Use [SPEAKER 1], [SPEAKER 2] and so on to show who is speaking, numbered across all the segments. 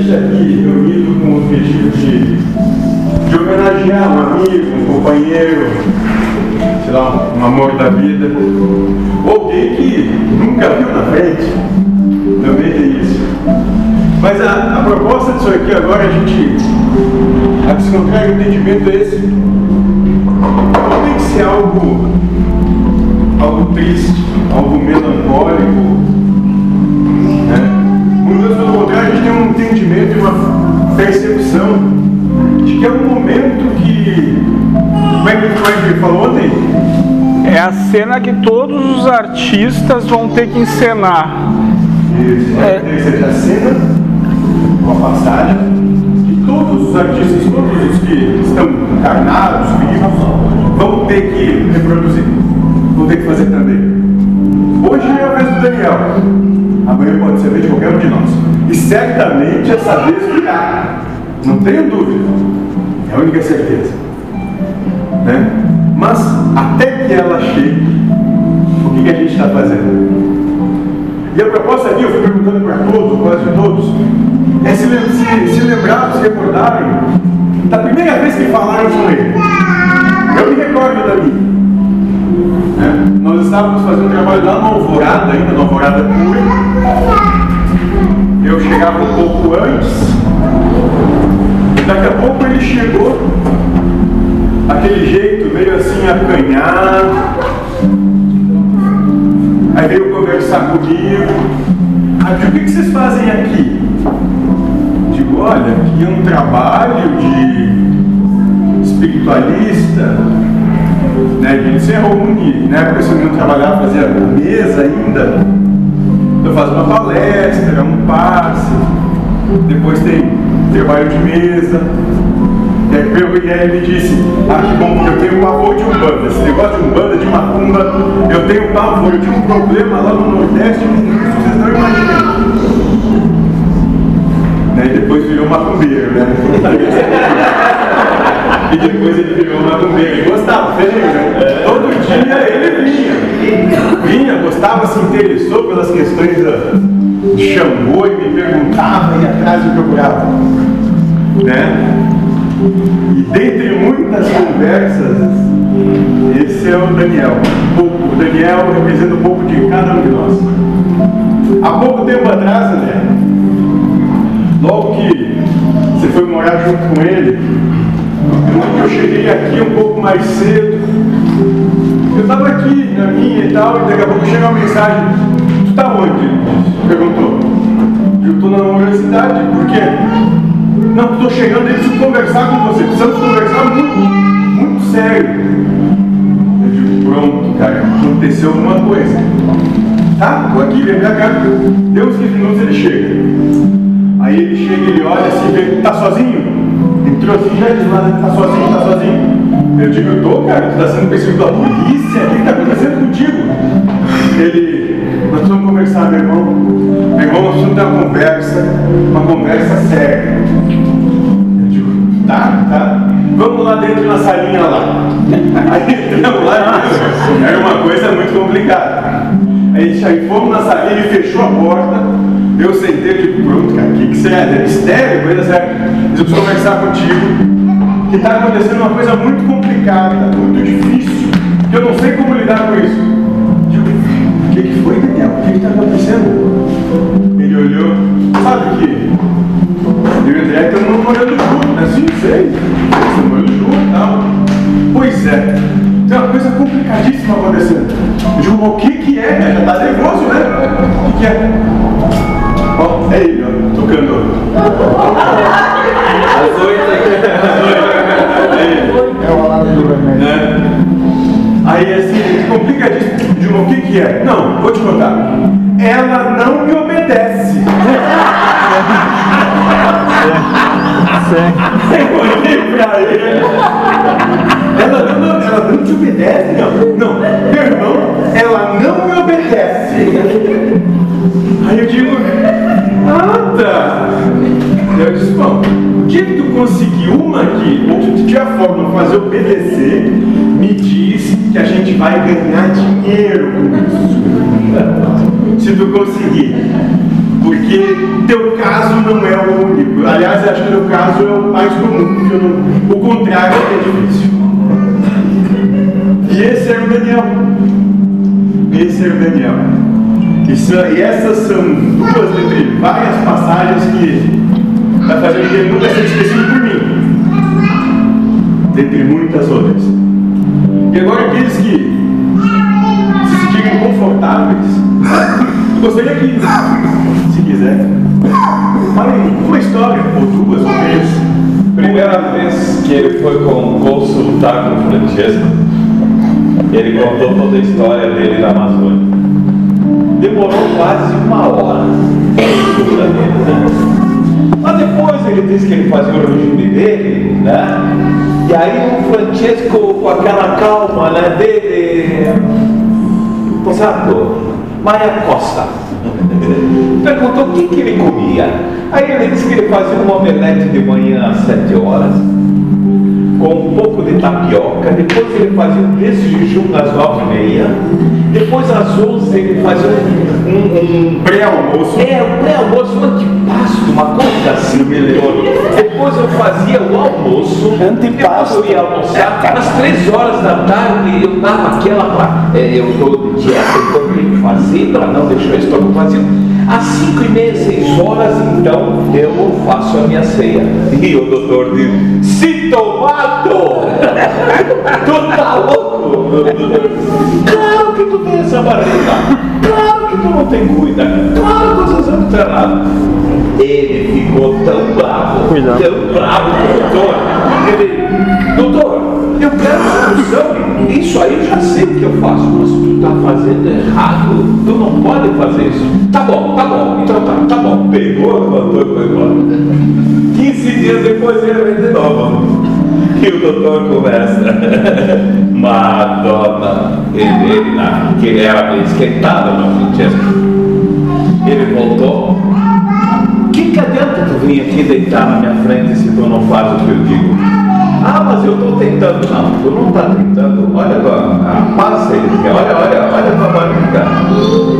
[SPEAKER 1] está aqui reunido com o objetivo de, de homenagear um amigo, um companheiro, sei lá, um amor da vida, ou alguém que nunca viu na frente, também tem isso. Mas a, a proposta disso aqui agora, a gente, a descontrar o entendimento é esse. Não tem que ser algo, algo triste, algo melancólico, Muitas pelo contrário, a gente tem um entendimento e uma percepção de que é um momento que. Como é que, é que falou ontem?
[SPEAKER 2] É a cena que todos os artistas vão ter que encenar.
[SPEAKER 1] Isso, é. a cena, uma passagem, que todos os artistas, todos os que estão encarnados, vivos, vão ter que reproduzir, vão ter que fazer também. Hoje é a vez do Daniel. Amanhã pode ser a vez de qualquer um de nós. E certamente essa vez virá. Não tenho dúvida. É a única certeza. Né? Mas até que ela chegue, o que, que a gente está fazendo? E a proposta aqui, eu fui perguntando para todos, quase todos, é se, se, se lembrar, se recordarem da primeira vez que falaram com ele. Eu me recordo da minha. Né? Nós estávamos fazendo um trabalho lá no Alvorada, ainda no Alvorada Pura. Eu chegava um pouco antes. Daqui a pouco ele chegou, aquele jeito, veio assim acanhado. Aí veio conversar comigo. Aí, o que vocês fazem aqui? Digo, olha, aqui é um trabalho de espiritualista, né, de se reúne, na época esse menino trabalhava, fazia mesa ainda, eu faço uma palestra, um passe, depois tem trabalho de mesa, e aí, e aí ele disse, ah que bom, porque eu tenho pavor de umbanda, esse negócio de umbanda, de macumba, eu tenho pavor, eu tinha um problema lá no Nordeste, vocês não imaginam. Né, e depois virou macumbeiro, né? E depois ele virou macumbeiro. Ele gostava, feio, né? Todo dia ele vinha. Vinha, gostava, se interessou pelas questões de Xangô e me perguntava, ia atrás e procurava. Né? E dentre muitas conversas, esse é o Daniel. O Daniel representa um pouco de cada um de nós. Há pouco tempo atrás, André, logo que você foi morar junto com ele, eu cheguei aqui um pouco mais cedo. Eu estava aqui na minha e tal, e daqui a pouco chega uma mensagem. Tu está onde? Perguntou. Eu estou na universidade, por quê? Não, estou chegando e preciso conversar com você. Precisamos conversar muito, muito sério. Eu digo, pronto, cara, aconteceu alguma coisa. Tá, estou aqui, vem pra cá. Deu uns 15 minutos ele chega. Aí ele chega, ele olha assim, vê, tá sozinho? Entrou assim, já disse, mas tá sozinho, tá sozinho. Eu digo, eu tô, cara, tu tá sendo perseguido pela polícia, o que tá acontecendo contigo? Ele, nós precisamos conversar, meu irmão. Meu irmão, nós precisamos ter uma conversa, uma conversa séria. Eu digo, tá, tá. Vamos lá dentro na salinha lá. Aí entramos lá, era uma coisa muito complicada. Aí fomos na salinha, ele fechou a porta. Eu sentei e digo, pronto, cara, o que, que você é? É mistério, coisa séria. Mas eu preciso conversar contigo. Que está acontecendo uma coisa muito complicada, muito difícil, que eu não sei como lidar com isso. Digo, o que, que foi, Daniel? O que está acontecendo? Ele olhou, sabe que eu e o André estamos morando junto, né? Sim, sei. Estamos morando junto e tal. Pois é. Tem uma coisa complicadíssima acontecendo. Eu digo, o que que é? Já está nervoso, né? O que, que é? As oito. É o alarme do remédio. Né? Aí assim, complicadíssimo. De o que que é? Não, vou te contar. Ela não me obedece. Eu olhei pra ele. Ela não, ela não te obedece? Não. Não, perdão, ela não me obedece. Aí eu digo, nada. Conseguir uma que tiver a forma de fazer obedecer, me diz que a gente vai ganhar dinheiro com isso. Se tu conseguir. Porque teu caso não é o único. Aliás, acho que no caso é o mais comum, não, o contrário é, difícil. E esse é o Daniel. Esse é o Daniel. E, e essas são duas dentre várias passagens que vai fazer que ele nunca seja esquecido por mim. Dentre muitas outras. E agora aqueles que se sentirem confortáveis, eu gostaria que, se quiser, falem uma história, ou duas, ou três.
[SPEAKER 3] Primeira vez que ele foi consultar com o Francesco, ele contou toda a história dele na Amazônia. Demorou quase uma hora Mas depois ele disse que ele fazia o regime dele, né? E aí o Francesco, com aquela calma né, dele, Posato, Maria Costa, perguntou o que, que ele comia. Aí ele disse que ele fazia um omelete de manhã às sete horas, com um pouco de tapioca, depois ele fazia um desse jejum às nove e meia, depois às onze ele fazia um, um, um
[SPEAKER 1] Pré-almoço.
[SPEAKER 3] é, o pré-almoço, um antipasto, uma coisa assim, doutor. Depois eu fazia o almoço,
[SPEAKER 4] Antipasto.
[SPEAKER 3] eu ia almoçar, às três horas da tarde eu dava aquela, é, eu estou de dieta, então eu tenho que fazer para não deixar o estômago vazio. Às cinco e meia, seis horas, então, eu faço a minha ceia. E o doutor diz, se tomado! tu tá louco? Claro que tu tem essa barriga. Claro que tu não tem cuida. Claro que você não tem nada. Ele ficou tão bravo,
[SPEAKER 2] Cuidado.
[SPEAKER 3] tão bravo doutor. Ele, doutor, eu quero solução. Isso aí eu já sei o que eu faço, mas tu tá fazendo errado. Tu não pode fazer isso. Tá bom, tá bom. Então tá, tá bom. Pegou, levantou e foi embora. 15 dias depois ele vem de novo. E o doutor começa. Madonna. Ele, na, que era bem esquentado, não Francesco. Ele voltou. Que que adianta tu vir aqui deitar na minha frente se tu não faz o que eu digo? Ah, mas eu estou tentando. Não, tu não está tentando. Olha agora, a passa ele olha, olha, olha a barriga.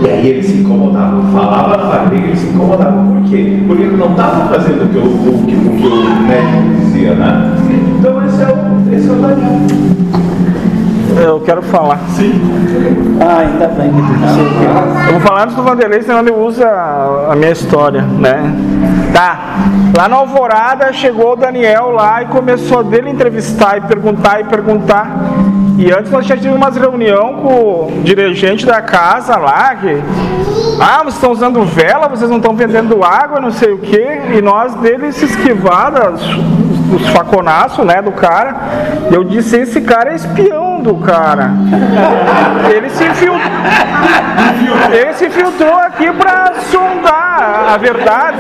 [SPEAKER 3] E aí ele se incomodava, falava na barriga, ele se incomodava. Por quê? Porque ele não estava fazendo o que, o, que- o o médico dizia, né? Então esse é o, esse o Daniel.
[SPEAKER 2] Eu quero falar.
[SPEAKER 4] Ah, ainda bem que tu tá.
[SPEAKER 2] Eu vou falar antes do Vanderlei, senão ele usa a minha história, né? Tá. Lá na Alvorada chegou o Daniel lá e começou dele entrevistar e perguntar e perguntar. E antes nós já tivemos uma reunião com o dirigente da casa lá, que. Ah, vocês estão usando vela, vocês não estão vendendo água, não sei o quê. E nós dele se esquivadas, os faconaços, né, do cara. Eu disse, esse cara é espião do cara. Ele se infiltrou. Ele se filtrou aqui para sondar a verdade.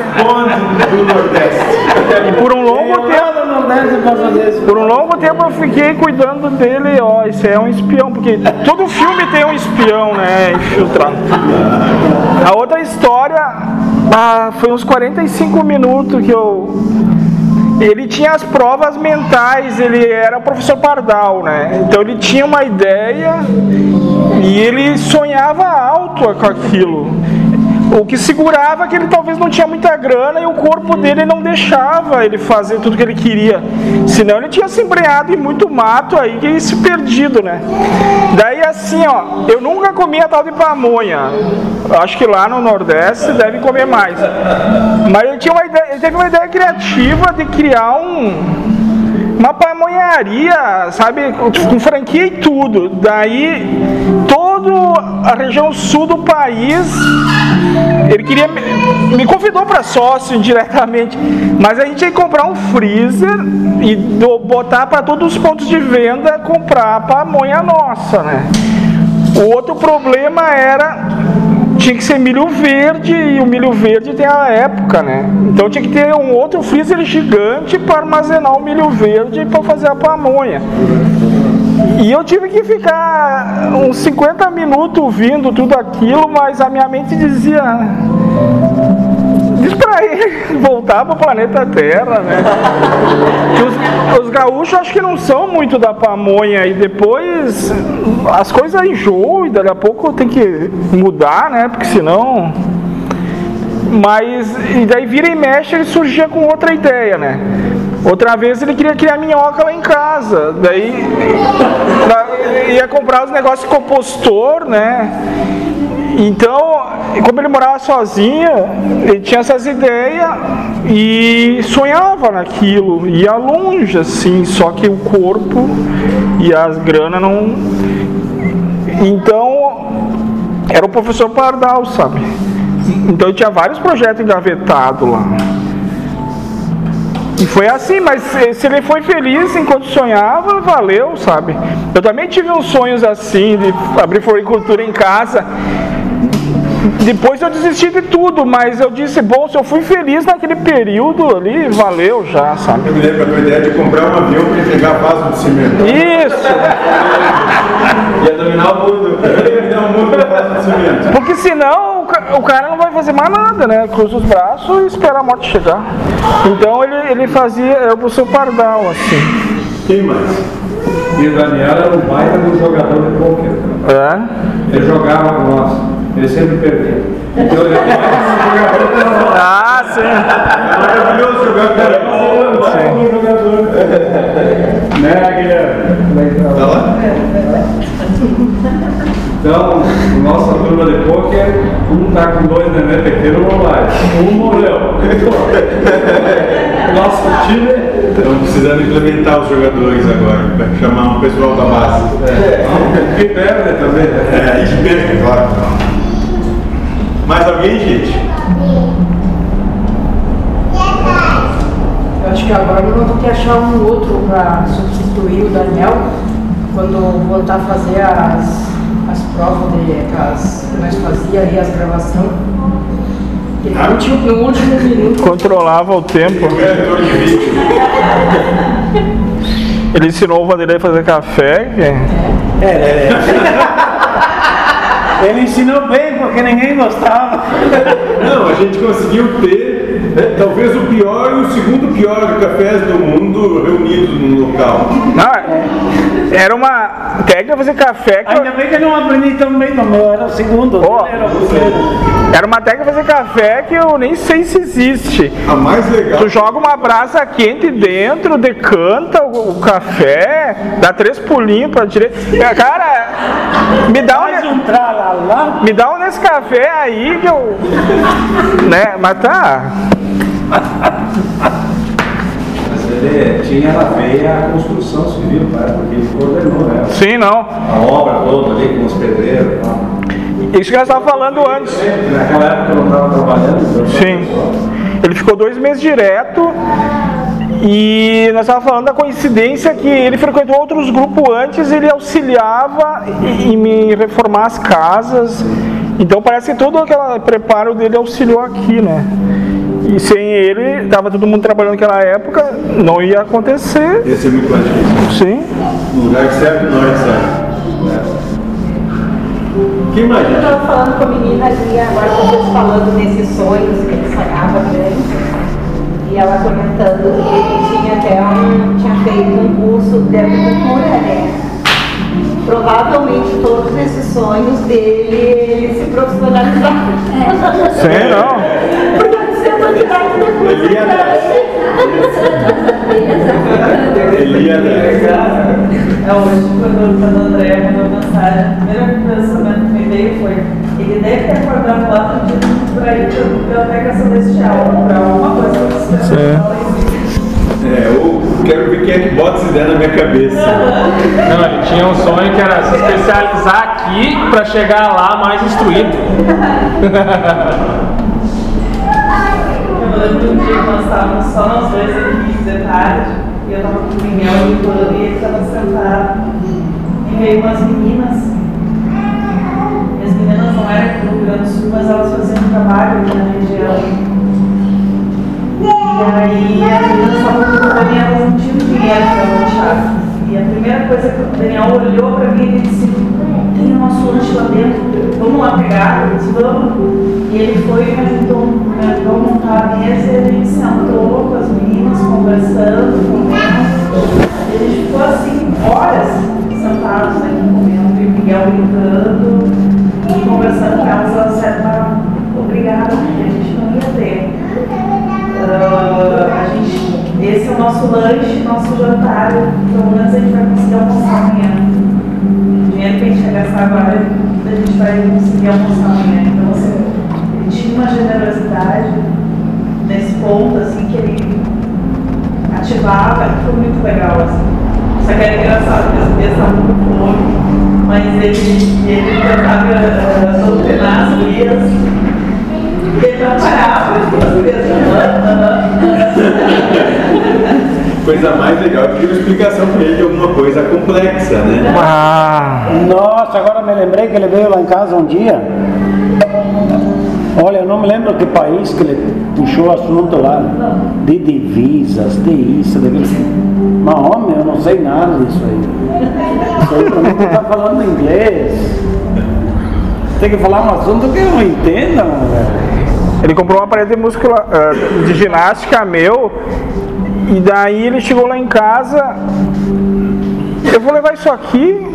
[SPEAKER 2] E por um longo tempo,
[SPEAKER 4] isso.
[SPEAKER 2] por um longo tempo eu fiquei cuidando dele, ó, esse é um espião, porque todo filme tem um espião, né, infiltrado. A outra história, ah, foi uns 45 minutos que eu ele tinha as provas mentais, ele era professor Pardal, né? Então ele tinha uma ideia e ele sonhava alto com aquilo. O que segurava é que ele talvez não tinha muita grana e o corpo dele não deixava ele fazer tudo que ele queria. Senão ele tinha se embreado em muito mato aí e se perdido, né? Daí assim, ó, eu nunca comi a tal de pamonha. Acho que lá no Nordeste deve comer mais. Mas ele tinha uma ideia, ele teve uma ideia criativa de criar um uma pamonharia, sabe, com franquia e tudo. Daí, toda a região sul do país, ele queria me, convidou para sócio indiretamente, mas a gente que comprar um freezer e botar para todos os pontos de venda comprar pamonha nossa, né? O outro problema era tinha que ser milho verde e o milho verde tem a época, né? Então tinha que ter um outro freezer gigante para armazenar o milho verde para fazer a pamonha. E eu tive que ficar uns 50 minutos ouvindo tudo aquilo, mas a minha mente dizia. Diz pra ele voltar pro planeta Terra, né? Os, os gaúchos acho que não são muito da pamonha e depois as coisas enjoam e daqui a pouco tem que mudar, né? Porque senão. Mas, e daí vira e mexe, ele surgia com outra ideia, né? Outra vez ele queria criar minhoca lá em casa, daí ia comprar os negócios compostor, né? Então, como ele morava sozinho, ele tinha essas ideias e sonhava naquilo, ia longe assim, só que o corpo e as grana não. Então, era o professor Pardal, sabe? Então tinha vários projetos engavetados lá. E foi assim, mas se ele foi feliz enquanto sonhava, valeu, sabe? Eu também tive uns sonhos assim, de abrir floricultura em casa. Depois eu desisti de tudo, mas eu disse, bom, se eu fui feliz naquele período ali, valeu já, sabe?
[SPEAKER 1] Eu me lembro da tua ideia de comprar um avião para entregar vaso de cimento.
[SPEAKER 2] Isso!
[SPEAKER 3] Ia dominar o mundo.
[SPEAKER 1] Um monte de vaso de cimento.
[SPEAKER 2] Porque senão o ca- o cara não vai fazer mais nada, né? Cruza os braços e espera a morte chegar. Então ele, ele fazia, era o seu pardal, assim.
[SPEAKER 1] Quem mais?
[SPEAKER 5] E o Daniel era um baita um jogador de cara.
[SPEAKER 2] É?
[SPEAKER 5] Ele jogava com nós, ele sempre perdia. Então ele era um jogador de.
[SPEAKER 2] Ah, sim.
[SPEAKER 1] É maravilhoso jogar com
[SPEAKER 5] baita de um jogador. Né, Guilherme?
[SPEAKER 1] Tá lá?
[SPEAKER 5] Então, nossa turma de pôquer, um tá com dois neném pequeno não vai. Um morreu. Nosso time.
[SPEAKER 1] Estão precisando implementar os jogadores agora, para chamar um pessoal da base.
[SPEAKER 5] Que perde também, né?
[SPEAKER 1] É, a gente perca, claro. Mais alguém, gente?
[SPEAKER 6] Acho que agora nós vamos ter que achar um outro para substituir o Daniel quando voltar a fazer as, as provas de, as, que nós fazíamos aí, as gravações. E no último, no último minuto,
[SPEAKER 2] Controlava o tempo.
[SPEAKER 1] Diretor de vídeo.
[SPEAKER 2] Ele ensinou o Vanderlei a fazer café. que-
[SPEAKER 4] É, é, é. Ele ensinou bem porque ninguém gostava.
[SPEAKER 1] Não, a gente conseguiu ter talvez o pior e o segundo pior cafés do mundo reunidos num local.
[SPEAKER 2] Não, é- era uma técnica de fazer café que
[SPEAKER 4] Ainda bem que eu não aprendi tão bem no meu, era o segundo, dele era o
[SPEAKER 2] era uma técnica de fazer café que eu nem sei se existe.
[SPEAKER 1] A mais legal.
[SPEAKER 2] Tu joga uma brasa quente dentro, decanta o, o café, dá três pulinhos pra direita. Cara, me dá
[SPEAKER 4] Mais
[SPEAKER 2] um,
[SPEAKER 4] um tralalá.
[SPEAKER 2] me dá um nesse café aí que eu. Né? Mas tá.
[SPEAKER 5] Mas ele tinha na veia a construção civil, cara, porque ele coordenou né?
[SPEAKER 2] Sim, não.
[SPEAKER 5] a obra toda ali com os pedreiros e tal.
[SPEAKER 2] Isso que nós estávamos falando antes.
[SPEAKER 5] Naquela época eu não estava trabalhando, então
[SPEAKER 2] Sim. Ele ficou dois meses direto e nós estávamos falando da coincidência que ele frequentou outros grupos antes, ele auxiliava em me reformar as casas. Então parece que todo aquele preparo dele auxiliou aqui, né? E sem ele, estava todo mundo trabalhando naquela época, não ia acontecer.
[SPEAKER 1] Ia ser muito mais difícil.
[SPEAKER 2] Sim.
[SPEAKER 1] No lugar certo, na hora certa. Quem mais,
[SPEAKER 7] Eu estava falando com a menina ali, agora vocês falando nesses sonhos que ele sonhava grande, e ela comentando que ele tinha até um, tinha feito um curso de agricultura, né? Provavelmente todos esses sonhos dele, ele se profissionalizava.
[SPEAKER 2] Sim, não.
[SPEAKER 7] Quantidade de
[SPEAKER 1] dar.
[SPEAKER 8] É hoje, quando, quando a Andréia mandou mensagem, o primeiro pensamento que me veio foi: ele deve ter acordado lá no dia por aí pela pega celestial, para alguma coisa que você.
[SPEAKER 1] É, eu quero ver quem é que bota essa ideia na minha cabeça.
[SPEAKER 9] Não, ele tinha um sonho que era se especializar aqui para chegar lá mais instruído.
[SPEAKER 8] Um dia nós estávamos só nós dois aqui de tarde, e eu estava com o Miguel e o e ele estava sentado, e veio umas meninas. E as meninas não eram no Rio Grande do Sul, mas elas faziam um trabalho aqui na região. E aí as meninas estavam com Daniel, elas não tinham dinheiro para lanchar. E a primeira coisa que o Daniel olhou para mim e disse, tem o nosso lanche lá dentro, vamos lá pegar, eu disse, vamos. E ele foi e me ajudou, me ajudou a montar a mesa e a gente sentou com as meninas, conversando, comendo. E a gente ficou assim, horas sentados aqui né, comendo, e o Miguel brincando e conversando com elas, elas disseram, ah, obrigada, a gente não ia ter. Uh, a gente, esse é o nosso lanche, nosso jantar, pelo menos a gente vai conseguir almoçar amanhã. O dinheiro que a gente gastar agora, a gente vai conseguir almoçar amanhã. Então, assim, ele tinha uma generosidade nesse ponto, assim, que ele ativava, que foi muito legal, assim. Só que era engraçado, porque as estavam com fome, mas ele, ele tentava uh, doutrinar as gurias, ele não parava, as gurias,
[SPEAKER 1] Coisa mais legal que uma explicação pra ele de alguma coisa complexa, né?
[SPEAKER 2] Ah,
[SPEAKER 4] Nossa, agora me lembrei que ele veio lá em casa um dia. Olha, eu não me lembro que país que ele puxou o assunto lá. De divisas, de isso, daquilo. Mas homem, eu não sei nada disso aí. Isso aí pra mim tu tá falando inglês. Tem que falar um assunto que eu não entenda, velho.
[SPEAKER 2] ele comprou um aparelho de, muscula, ah, de ginástica meu e daí ele chegou lá em casa. Eu vou levar isso aqui,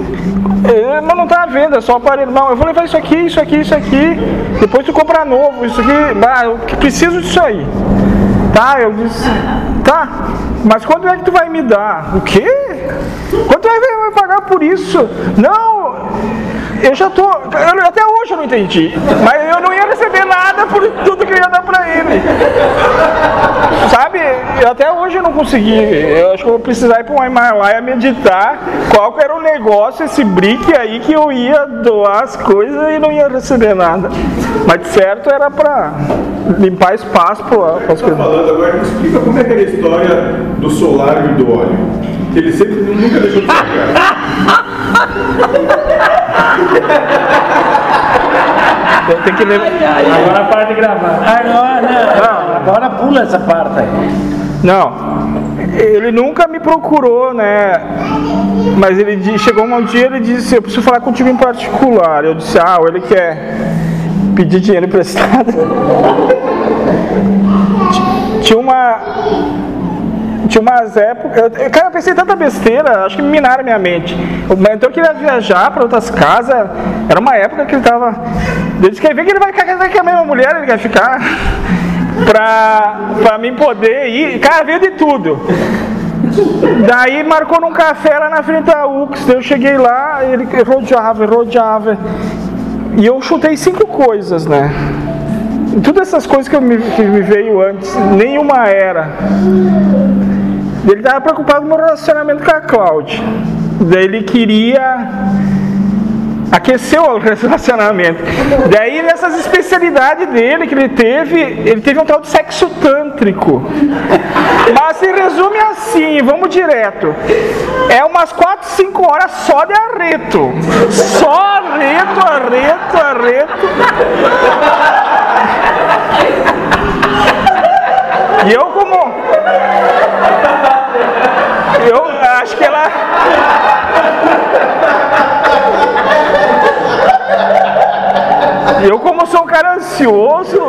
[SPEAKER 2] eh, mas não tá à venda, é só aparelho. Não, eu vou levar isso aqui, isso aqui, isso aqui. Depois tu compra novo, isso aqui. Ah, eu preciso disso aí. Tá, eu disse, tá, mas quando é que tu vai me dar? O quê? Quanto é que vai pagar por isso? Não, eu já tô. eu- até hoje eu não entendi. Mas eu não ia receber nada por tudo que eu ia dar pra ele. Sabe? Eu até hoje eu não consegui. Eu acho que eu vou precisar ir pra um Himalaia meditar qual era o negócio, esse brick aí que eu ia doar as coisas e não ia receber nada. Mas de certo era pra limpar espaço para as
[SPEAKER 1] Tá
[SPEAKER 2] coisas.
[SPEAKER 1] falando agora, me explica como é que era a história do solar e do óleo. Que ele sempre nunca deixou de
[SPEAKER 2] Tem que ler.
[SPEAKER 9] Agora para de gravar.
[SPEAKER 4] Agora, não, agora pula essa parte aí.
[SPEAKER 2] Não, ele nunca me procurou, né? Mas ele chegou um dia ele disse, eu preciso falar contigo em particular. Eu disse, ah, ele quer pedir dinheiro emprestado. Ti- Tinha uma. Tinha umas épocas. eu- Cara, eu pensei tanta besteira, acho que minaram minha mente. O mentor queria viajar para outras casas. Era uma época que ele tava. Ele disse que vê que ele vai ficar com a mesma mulher, ele quer ficar. Pra, pra mim poder ir. Cara, veio de tudo. Daí marcou num café lá na frente da UX. Eu cheguei lá, ele rodeava, rodeava. E eu chutei cinco coisas, né? Todas essas coisas que, eu me, que me veio antes, nenhuma era. Ele estava preocupado com o meu relacionamento com a Cláudia. Daí ele queria aquecer o relacionamento. Daí nessas especialidades dele que ele teve, ele teve um tal de sexo tântrico. Mas se resume assim, vamos direto. É umas 4, 5 horas só de arreto. Só arreto, arreto, arreto. E eu como. Eu acho que ela. Eu como sou um cara ansioso.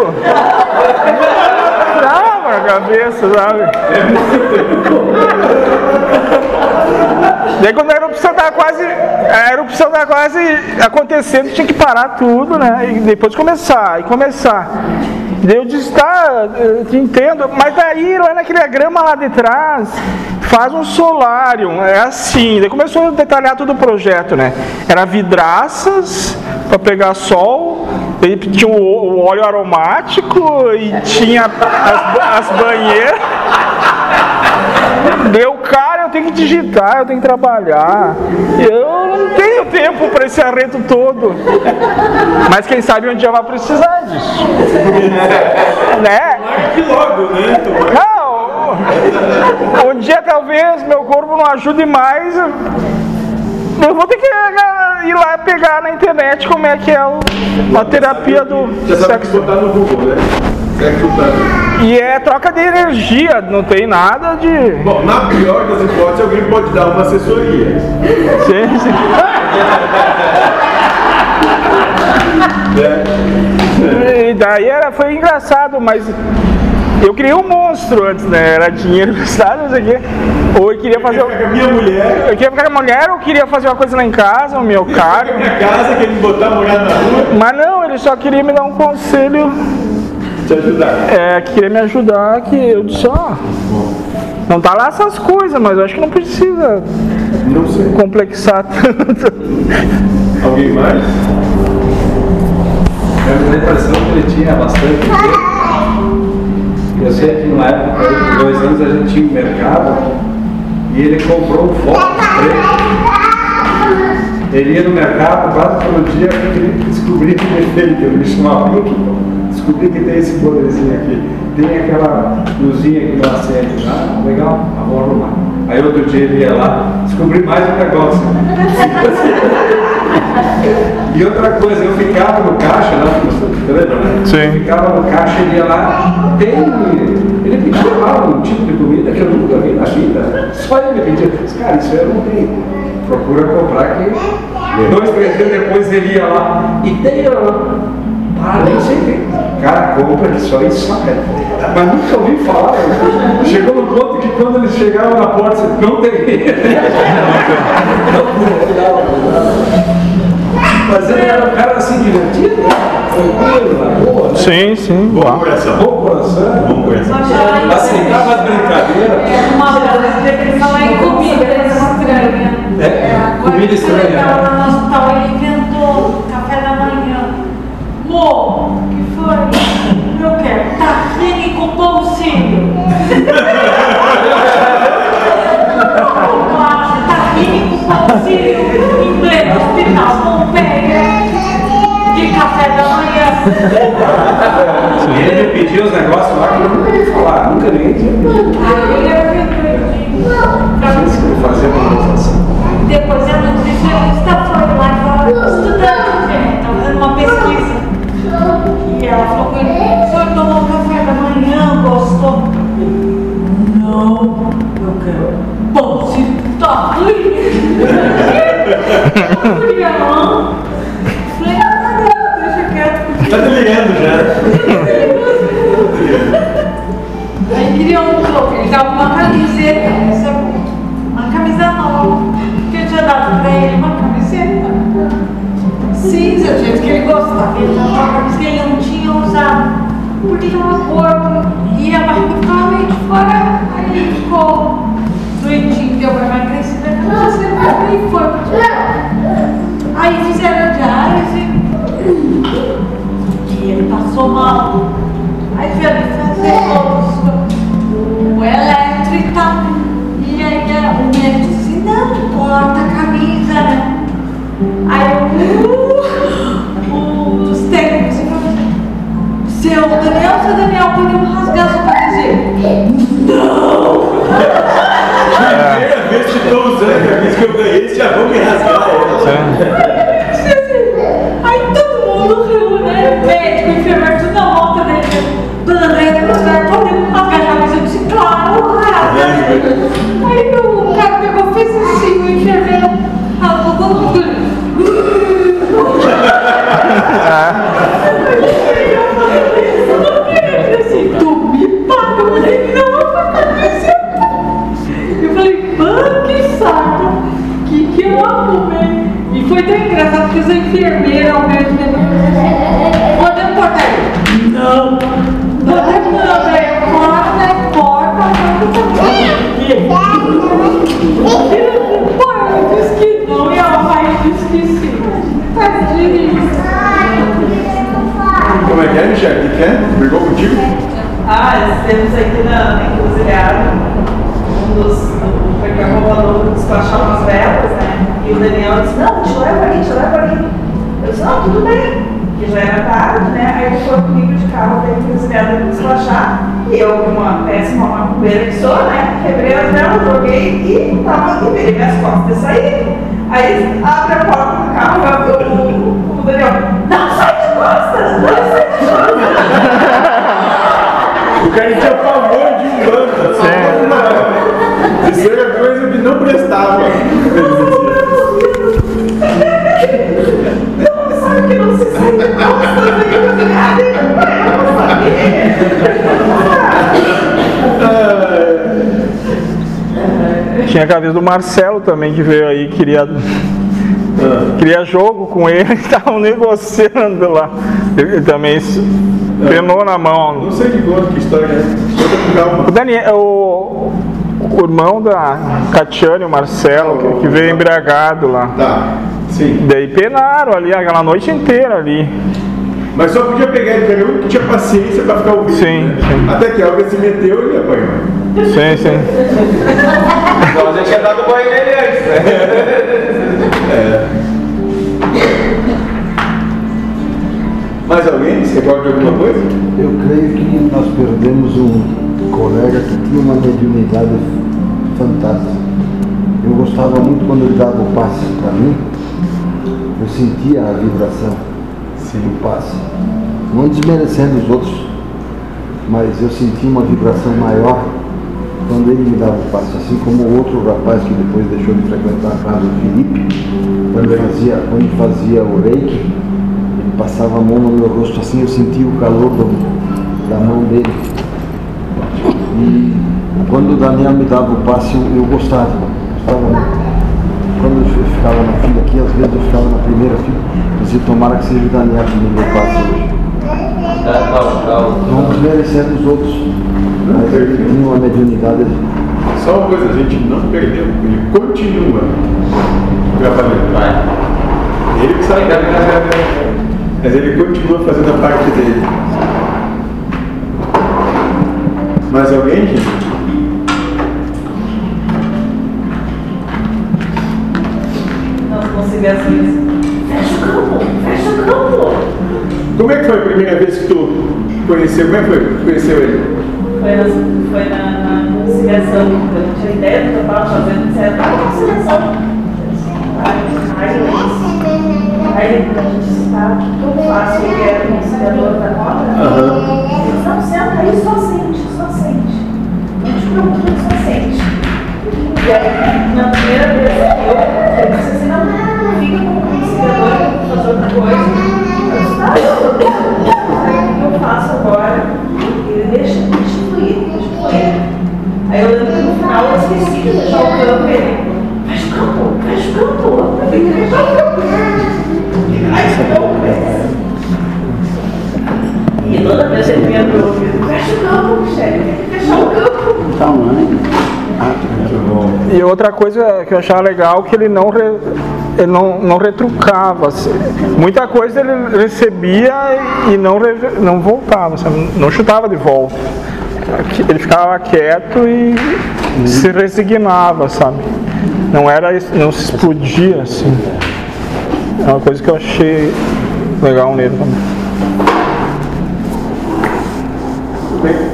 [SPEAKER 2] Trava a cabeça, sabe? Daí quando a erupção tava quase. A erupção tava quase acontecendo, tinha que parar tudo, né? E depois começar, e começar. Eu disse, tá, eu te entendo, mas daí lá naquele grama lá de trás, faz um solário, é assim. Daí começou a detalhar todo o projeto, né? Era vidraças para pegar sol, daí tinha o, óleo aromático e tinha as, as banheiras. Meu cara, eu tenho que digitar, eu tenho que trabalhar. Eu não tenho tempo para esse arreto todo. Mas quem sabe um dia vai precisar disso. né?
[SPEAKER 1] Que logo, né?
[SPEAKER 2] Não, um dia talvez meu corpo não ajude mais. Eu vou ter que eh, ir lá pegar na internet como é que é a terapia do
[SPEAKER 1] Já sabe que
[SPEAKER 2] sexo.
[SPEAKER 1] botar no Google, né? Sexo.
[SPEAKER 2] E é troca de energia, não tem nada de.
[SPEAKER 1] Bom, na pior das hipóteses, alguém pode dar uma assessoria.
[SPEAKER 2] Sim, sim.
[SPEAKER 1] Né?
[SPEAKER 2] E daí era, foi engraçado, mas eu criei um monstro antes, né? Era dinheiro emprestado, não sei o quê. Ou eu queria fazer.
[SPEAKER 1] Com a minha mulher,
[SPEAKER 2] Eu queria ficar com a mulher ou queria fazer uma coisa lá em casa, o meu carro.
[SPEAKER 1] minha casa, querendo botar a mulher na rua.
[SPEAKER 2] Mas não, ele só queria me dar um conselho
[SPEAKER 1] Te ajudar.
[SPEAKER 2] É, que queria me ajudar, que eu disse, ó. Não tá lá essas coisas, mas eu acho que não precisa
[SPEAKER 1] Não
[SPEAKER 2] complexar tanto.
[SPEAKER 1] Alguém mais?
[SPEAKER 5] Eu dá a impressão que ele tinha bastante. Eu sei que numa época, dois anos, a gente tinha um mercado e ele comprou um foco preto. Ele ia no mercado quase todo dia porque ele descobria que defeito. Ele me chamava, aqui, descobri que tem esse poderzinho aqui. Tem aquela luzinha que não acende. Ah, legal, ah, vou arrumar. Aí outro dia ele ia lá, descobri mais um negócio. E outra coisa, eu ficava no caixa lá no Santana, né?
[SPEAKER 2] Sim.
[SPEAKER 5] Eu ficava no caixa, ele ia lá, tem. Ele pedia lá um tipo de comida que eu nunca vi na vida. Só ele me pedia. Eu disse, Cara, isso eu não tenho. Procura comprar aqui. Dois, três dias depois ele ia lá. E tem lá. Ah, nem sei quem. Cara, compra que só isso saca. Mas nunca ouvi falar. né? Chegou no ponto que quando eles chegaram na porta, você não tem. Mas ele era um cara assim divertido, tranquilo, na boa, né?
[SPEAKER 2] Sim, sim.
[SPEAKER 1] Bom
[SPEAKER 2] Uau.
[SPEAKER 1] coração.
[SPEAKER 5] Bom coração.
[SPEAKER 1] Bom coração.
[SPEAKER 5] Aceitava as brincadeiras.
[SPEAKER 10] Uma vez falar em comida estranha.
[SPEAKER 5] É, comida estranha.
[SPEAKER 10] Ele lá no hospital, ele inventou café da manhã. Mo,
[SPEAKER 5] Ele me pediu os negócios lá que eu nunca ia falar, nunca que eu fazia uma negociação.
[SPEAKER 10] Depois a nutricionista foi lá e falou, estudando, gente, tá fazendo uma pesquisa. E ela falou com ele, o senhor tomou café da manhã, gostou? Não, eu quero pão se tá ruim.
[SPEAKER 1] Tá delirando já.
[SPEAKER 10] Aí queria um pouco, ele dava uma camiseta, essa é uma camisa nova, que eu tinha dado pra ele uma camiseta cinza, jeito que ele gostava. Ele dava uma camisa que ele não tinha usado, porque estava gordo e a barriga ficava meio de fora, aí ele ficou doentinho, deu pra emagrecer a camiseta e foi pro hospital. Aí fizeram diálise e ele passou mal. Aí vieram fazer todos o elétrica. E aí a- o médico disse, não, corta a camisa, né? Aí uh, os técnicos falaram assim, seu Daniel, seu Daniel, podemos rasgar sua camiseta?
[SPEAKER 1] Primeira vez que estou usando a camisa que eu ganhei, já vão me rasgar ela.
[SPEAKER 10] Né? Médico, enfermeiro, tudo na volta dele. Dona Andréia, nós podemos rasgar a camisa? Eu disse, claro, rasga. Aí o cara pegou, fez assim, o enfermeiro rasgou todo mundo. Tão engraçado que os enfermeiros ao mesmo tempo, podemos cortar ele? Não, podemos não, velho, corta, corta, corta, Pô, eu disse que não, e a mãe disse que sim. Tadinho.
[SPEAKER 1] Como é que é, Michel? O que que é? Brigou contigo?
[SPEAKER 8] Ah, tempos aqui na, encruzilhada, um dos. Foi que a Rovalou despachar umas velas, né? E o Daniel disse: Não, te leva ali, te leva ali. Eu disse: Não, tudo bem. Que já era tarde, né? Aí ele foi comigo de carro até a encruzilhada para despachar. E eu, uma péssima macumbeira que sou, né? Quebrei as velas, joguei e tava e virei minhas costas e saí. Aí abre a porta do carro, eu, eu, o, o Daniel: Não sai de costas, não sai de costas.
[SPEAKER 1] O cara tinha pavor de um bando. Não. Isso era coisa que não prestava.
[SPEAKER 2] Tinha a cabeça do Marcelo também que veio aí, queria. Queria jogo com ele, estavam negociando lá. Ele também penou na mão.
[SPEAKER 1] Não sei de quanto, que história é. Calma.
[SPEAKER 2] O Daniel, o, o irmão da Catiane, o Marcelo, que, que veio embriagado lá.
[SPEAKER 1] Tá, sim.
[SPEAKER 2] Daí penaram ali aquela noite inteira ali.
[SPEAKER 1] Mas só podia pegar ele, único que tinha paciência pra ficar ouvindo.
[SPEAKER 2] Sim,
[SPEAKER 1] né?
[SPEAKER 2] sim.
[SPEAKER 1] Até que a Olga se meteu e ele apanhou.
[SPEAKER 2] Sim, sim.
[SPEAKER 3] Então já tinha dado banho nele antes, né?
[SPEAKER 1] Mais alguém recorda de alguma coisa?
[SPEAKER 11] Eu creio que nós perdemos um colega que tinha uma mediunidade fantástica. Eu gostava muito quando ele dava o passe para mim, eu sentia a vibração do passe. Não desmerecendo os outros, mas eu sentia uma vibração maior quando ele me dava o passe. Assim como o outro rapaz que depois deixou de frequentar a casa do Felipe, quando fazia, quando fazia o reiki, ele passava a mão no meu rosto assim, eu sentia o calor do- da mão dele. E quando o Daniel me dava o passe, eu, eu gostava, gostava muito. Quando eu ficava na fila aqui, às vezes eu ficava na primeira fila, eu dizia, tomara que seja o Daniel que me dê o passe hoje. Não desmerecendo os outros, mas uma mediunidade
[SPEAKER 1] Só uma coisa, a gente não perdeu. Ele continua trabalhando. Vai. Ele que sabe. Mas ele continua fazendo a parte dele. Mais alguém, gente?
[SPEAKER 8] Conciliações. Fecha o campo, fecha o campo.
[SPEAKER 1] Como é que foi a primeira vez que tu conheceu? Como é que foi? que tu Conheceu ele?
[SPEAKER 8] Foi, nas, foi na, na conciliação. Eu não tinha ideia do que eu estava fazendo. Disseram, na conciliação. Aí, aí a gente tá, o que eu faço? Ele era conciliador da roda. Disse, não, senta aí, só sente, só sente. Não te preocupe, só sente. E aí, na primeira vez que eu, eu disse assim, não, fica como conciliador, fazer outra coisa. Eu disse, tá, aí o que eu faço agora? Aí eu lembro que no final eu esqueci de deixar o campo e ele, fecha o campo, fecha o campo, tem que fechar o campo. Ai, não, E toda vez ele vinha pro ouvido, fecha o campo, Michele, tem que fechar o campo.
[SPEAKER 4] Tamanho.
[SPEAKER 2] E outra coisa que eu achava legal que ele não, re- ele não, não retrucava. assim. Muita coisa ele recebia e não, re- não voltava, sabe? não chutava de volta. Ele ficava quieto e se resignava, sabe? Não era não se explodia assim. É uma coisa que eu achei legal nele também.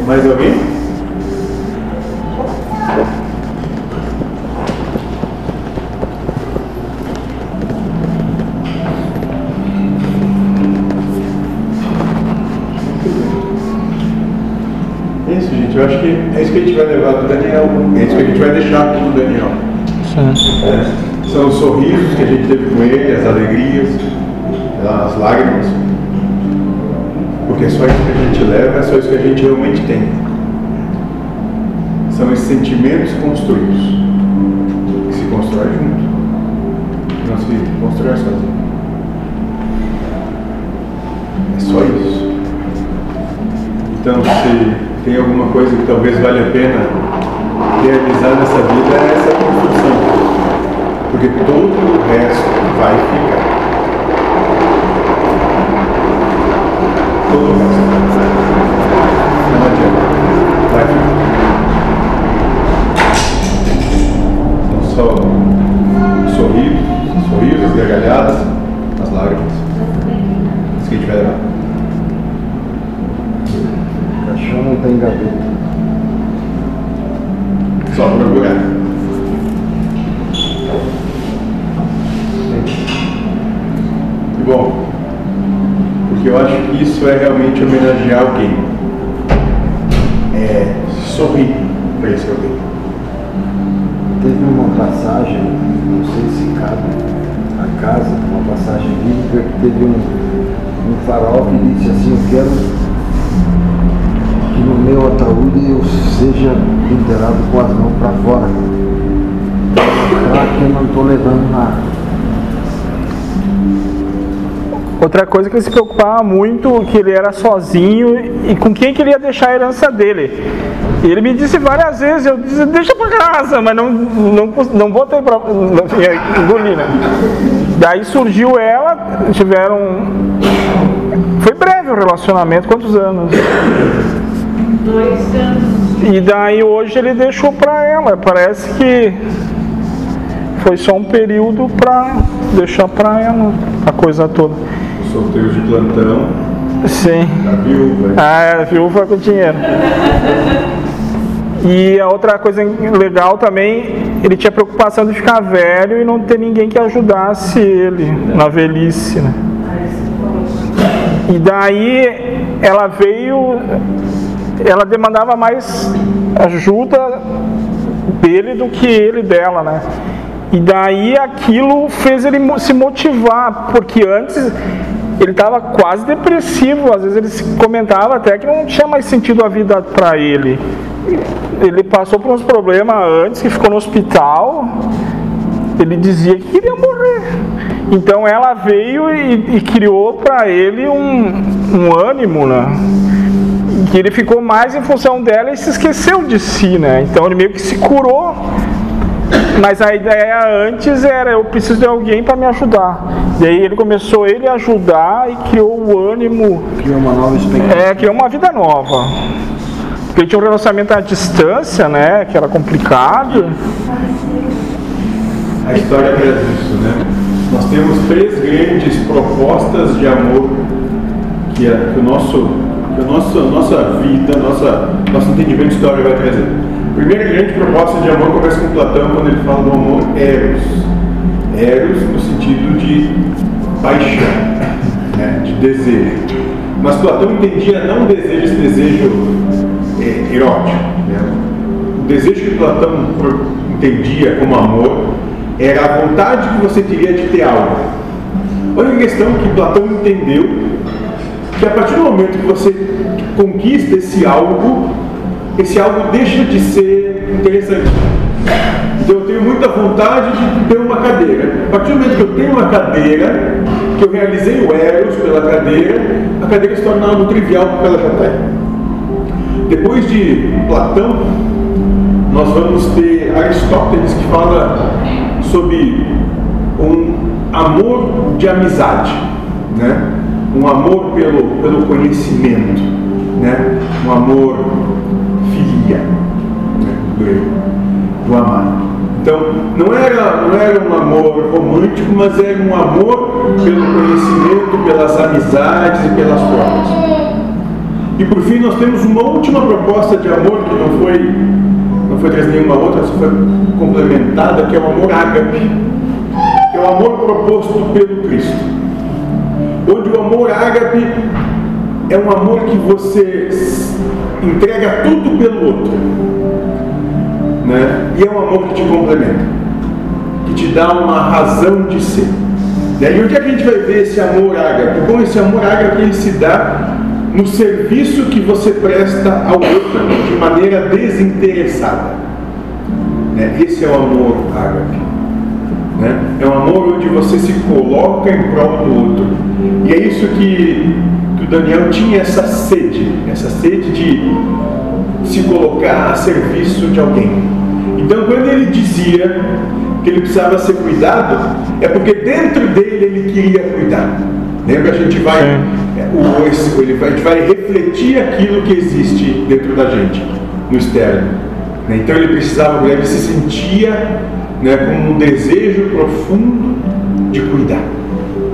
[SPEAKER 1] Mais alguém? É isso que a gente vai levar do Daniel. É isso que a gente vai deixar com o Daniel. É, São os sorrisos que a gente teve com ele, as alegrias, as lágrimas. Porque é só isso que a gente leva, é só isso que a gente realmente tem. São esses sentimentos construídos. Que se constrói junto. Não se constrói sozinho. É só isso. Então, se tem alguma coisa que talvez valha a pena realizar nessa vida, é essa construção. Porque todo o resto vai ficar. Todo o resto. Não adianta. Então, só os sorrisos, os sorrisos, as gargalhadas, as lágrimas. Isso que a gente vai levar.
[SPEAKER 11] caixão não tem gaveta.
[SPEAKER 1] Só procurar. E bom, porque eu acho que isso é realmente homenagear alguém. É sorrir para esse alguém.
[SPEAKER 11] Teve uma passagem, não sei se cabe a casa, uma passagem bíblica que teve um, um farol que disse assim, eu quero que meu ataúde eu seja enterrado com as mãos para fora. Para que eu não estou levando nada.
[SPEAKER 2] Outra coisa que ele se preocupava muito, que ele era sozinho e com quem que ele ia deixar a herança dele. E ele me disse várias vezes, eu disse, deixa pra casa, mas não, não, não botei pra engolir, né? Daí surgiu ela, tiveram. Foi breve o relacionamento, quantos anos?
[SPEAKER 8] Dois anos.
[SPEAKER 2] E daí hoje ele deixou pra ela. Parece que foi só um período pra deixar pra ela a coisa toda.
[SPEAKER 1] Solteiros de plantão,
[SPEAKER 2] Sim.
[SPEAKER 1] da viúva.
[SPEAKER 2] Ah, é, viúva com dinheiro. E a outra coisa legal também, ele tinha preocupação de ficar velho e não ter ninguém que ajudasse ele na velhice, né? E daí ela veio, ela demandava mais ajuda dele do que ele dela, né? E daí aquilo fez ele se motivar, porque antes ele estava quase depressivo, às vezes ele comentava até que não tinha mais sentido a vida para ele. Ele passou por uns problemas antes, que ficou no hospital, ele dizia que queria morrer. Então ela veio e, e criou para ele um, um ânimo, né? Que ele ficou mais em função dela e se esqueceu de si, né? Então ele meio que se curou. Mas a ideia antes era eu preciso de alguém para me ajudar. E aí ele começou ele a ajudar e criou o ânimo,
[SPEAKER 11] Criou uma nova expectativa.
[SPEAKER 2] é, criou uma vida nova. Porque ele tinha um relacionamento à distância, né? Que era complicado.
[SPEAKER 1] A história traz isso, né? Nós temos três grandes propostas de amor que, a, que o nosso, que a nossa, nossa vida, nossa, nosso entendimento história vai trazer. A primeira grande proposta de amor começa com Platão quando ele fala do amor eros. Eros no sentido de paixão, né? de desejo. Mas Platão entendia não desejo, esse desejo é, erótico. Né? O desejo que Platão entendia como amor era a vontade que você teria de ter algo. Olha a questão que Platão entendeu que a partir do momento que você conquista esse algo, esse algo deixa de ser interessante. Então eu tenho muita vontade de ter uma cadeira. A partir do momento que eu tenho uma cadeira, que eu realizei o Eros pela cadeira, a cadeira se torna algo trivial porque ela já está aí. Depois de Platão, nós vamos ter Aristóteles que fala sobre um amor de amizade, né? Um amor pelo, pelo conhecimento, né? um amor filia, né? do do amar. Então, não era, não era um amor romântico, mas era um amor pelo conhecimento, pelas amizades e pelas provas. E por fim nós temos uma última proposta de amor que não foi, não foi trazida nenhuma outra, só foi complementada, que é o amor ágape, que é o amor proposto pelo Cristo. O amor ágape é um amor que você entrega tudo pelo outro. Né? E é um amor que te complementa, que te dá uma razão de ser. E aí onde é que a gente vai ver esse amor ágape? Bom, esse amor ágape ele se dá no serviço que você presta ao outro de maneira desinteressada. Né? Esse é o amor ágape. Né? É um amor onde você se coloca em prol do outro. E é isso que, que o Daniel tinha essa sede, essa sede de se colocar a serviço de alguém. Então, quando ele dizia que ele precisava ser cuidado, é porque dentro dele ele queria cuidar. Lembra? A gente vai, é, o, esse- ele vai, a gente vai refletir aquilo que existe dentro da gente, no externo. Então, ele precisava ele se sentia né, com um desejo profundo de cuidar.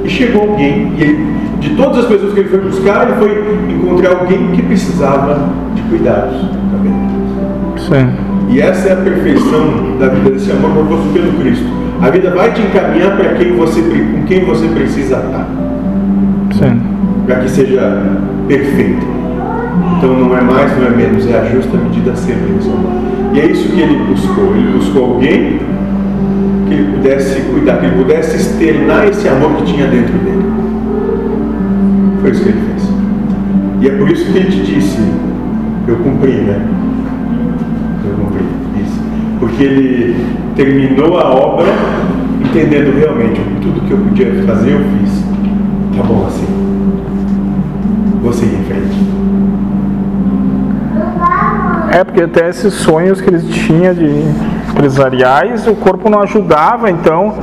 [SPEAKER 1] E chegou alguém, e ele, de todas as pessoas que ele foi buscar, ele foi encontrar alguém que precisava de cuidados.
[SPEAKER 2] Sim.
[SPEAKER 1] E essa é a perfeição da vida desse amor proposto pelo Cristo. A vida vai te encaminhar para quem você, com quem você precisa estar,
[SPEAKER 2] Sim.
[SPEAKER 1] para que seja perfeito. Então não é mais, não é menos, é a justa medida sempre. E é isso que ele buscou. Ele buscou alguém pudesse cuidar, que ele pudesse externar esse amor que tinha dentro dele. Foi isso que ele fez. E é por isso que ele te disse, eu cumpri, né? Eu cumpri isso. Porque ele terminou a obra entendendo realmente tudo que eu podia fazer, eu fiz. tá bom assim. Vou seguir em frente.
[SPEAKER 2] É, porque até esses sonhos que eles tinham de empresariais, o corpo não ajudava, então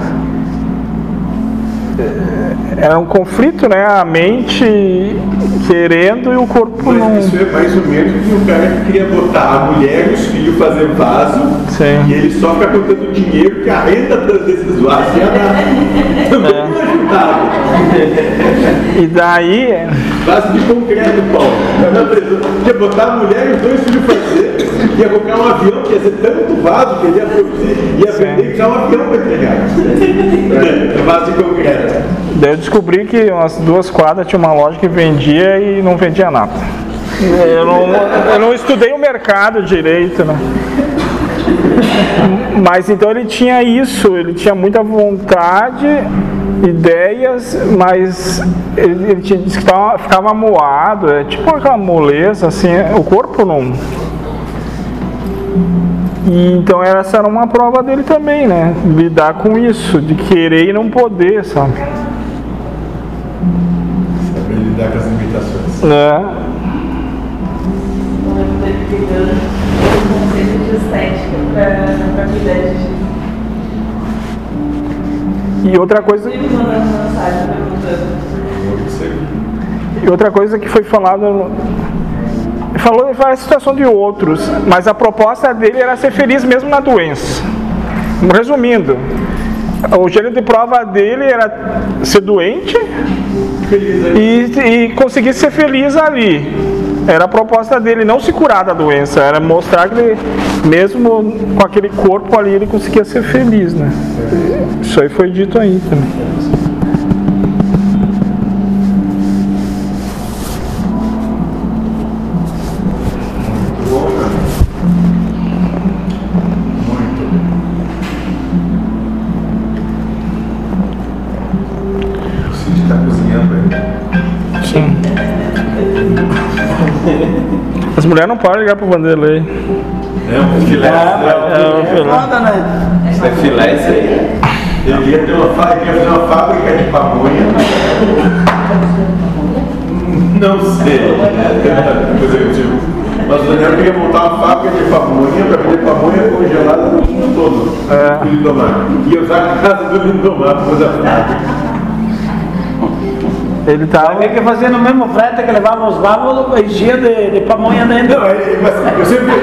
[SPEAKER 2] é, era um conflito, né? A mente querendo e o corpo não.
[SPEAKER 1] Isso é mais ou menos que o cara que queria botar a mulher e os filhos fazer vaso
[SPEAKER 2] Sim.
[SPEAKER 1] e ele só fica contando dinheiro que a renda desses vasos ia dar. Também
[SPEAKER 2] É.
[SPEAKER 1] não ajudava.
[SPEAKER 2] E daí,
[SPEAKER 1] Vaso de concreto, Paulo. Ia botar a mulher e os dois filhos fazer, ia colocar um avião, que ia ser tanto vaso que ele ia produzir, ia vender e usar um avião para entregar. Vaso de concreto.
[SPEAKER 2] daí eu descobri que umas duas quadras tinha uma loja que vendia e não vendia nada. Eu não, eu não estudei o mercado direito, né? Mas então ele tinha isso, ele tinha muita vontade, ideias, mas ele, ele que tava, ficava moado, é tipo aquela moleza, assim, o corpo não. E, então essa era uma prova dele também, né? Lidar com isso, de querer e não poder, sabe?
[SPEAKER 1] Saber lidar com as limitações.
[SPEAKER 2] É.
[SPEAKER 8] Eu dele pegando um conceito de estética pra, pra cuidar de.
[SPEAKER 2] E outra coisa,
[SPEAKER 8] perguntando.
[SPEAKER 2] e outra coisa que foi falado no- falou foi a situação de outros, mas a proposta dele era ser feliz mesmo na doença. Resumindo, o gênero de prova dele era ser doente e, e conseguir ser feliz ali. Era a proposta dele, não se curar da doença, era mostrar que ele, mesmo com aquele corpo ali, ele conseguia ser feliz, né? Isso aí foi dito aí também. Mulheres não de ligar pro Vanderlei.
[SPEAKER 1] É um filé.
[SPEAKER 2] É, o filé.
[SPEAKER 4] Né?
[SPEAKER 3] Isso é filé isso aí?
[SPEAKER 1] Ele queria ter uma, fábrica de pamonha. Não sei. Digo. Mas o Daniel queria montar uma fábrica de pamonha para vender pamonha congelada no mundo todo.
[SPEAKER 2] É.
[SPEAKER 1] Do Lindomar. E usar a casa do Lindomar para fazer a fábrica.
[SPEAKER 2] Ele tava.
[SPEAKER 4] Alguém que fazia no mesmo frete que levava os válvulos, enchia de, de pamonha dentro.
[SPEAKER 1] Não, ele- mas eu sempre.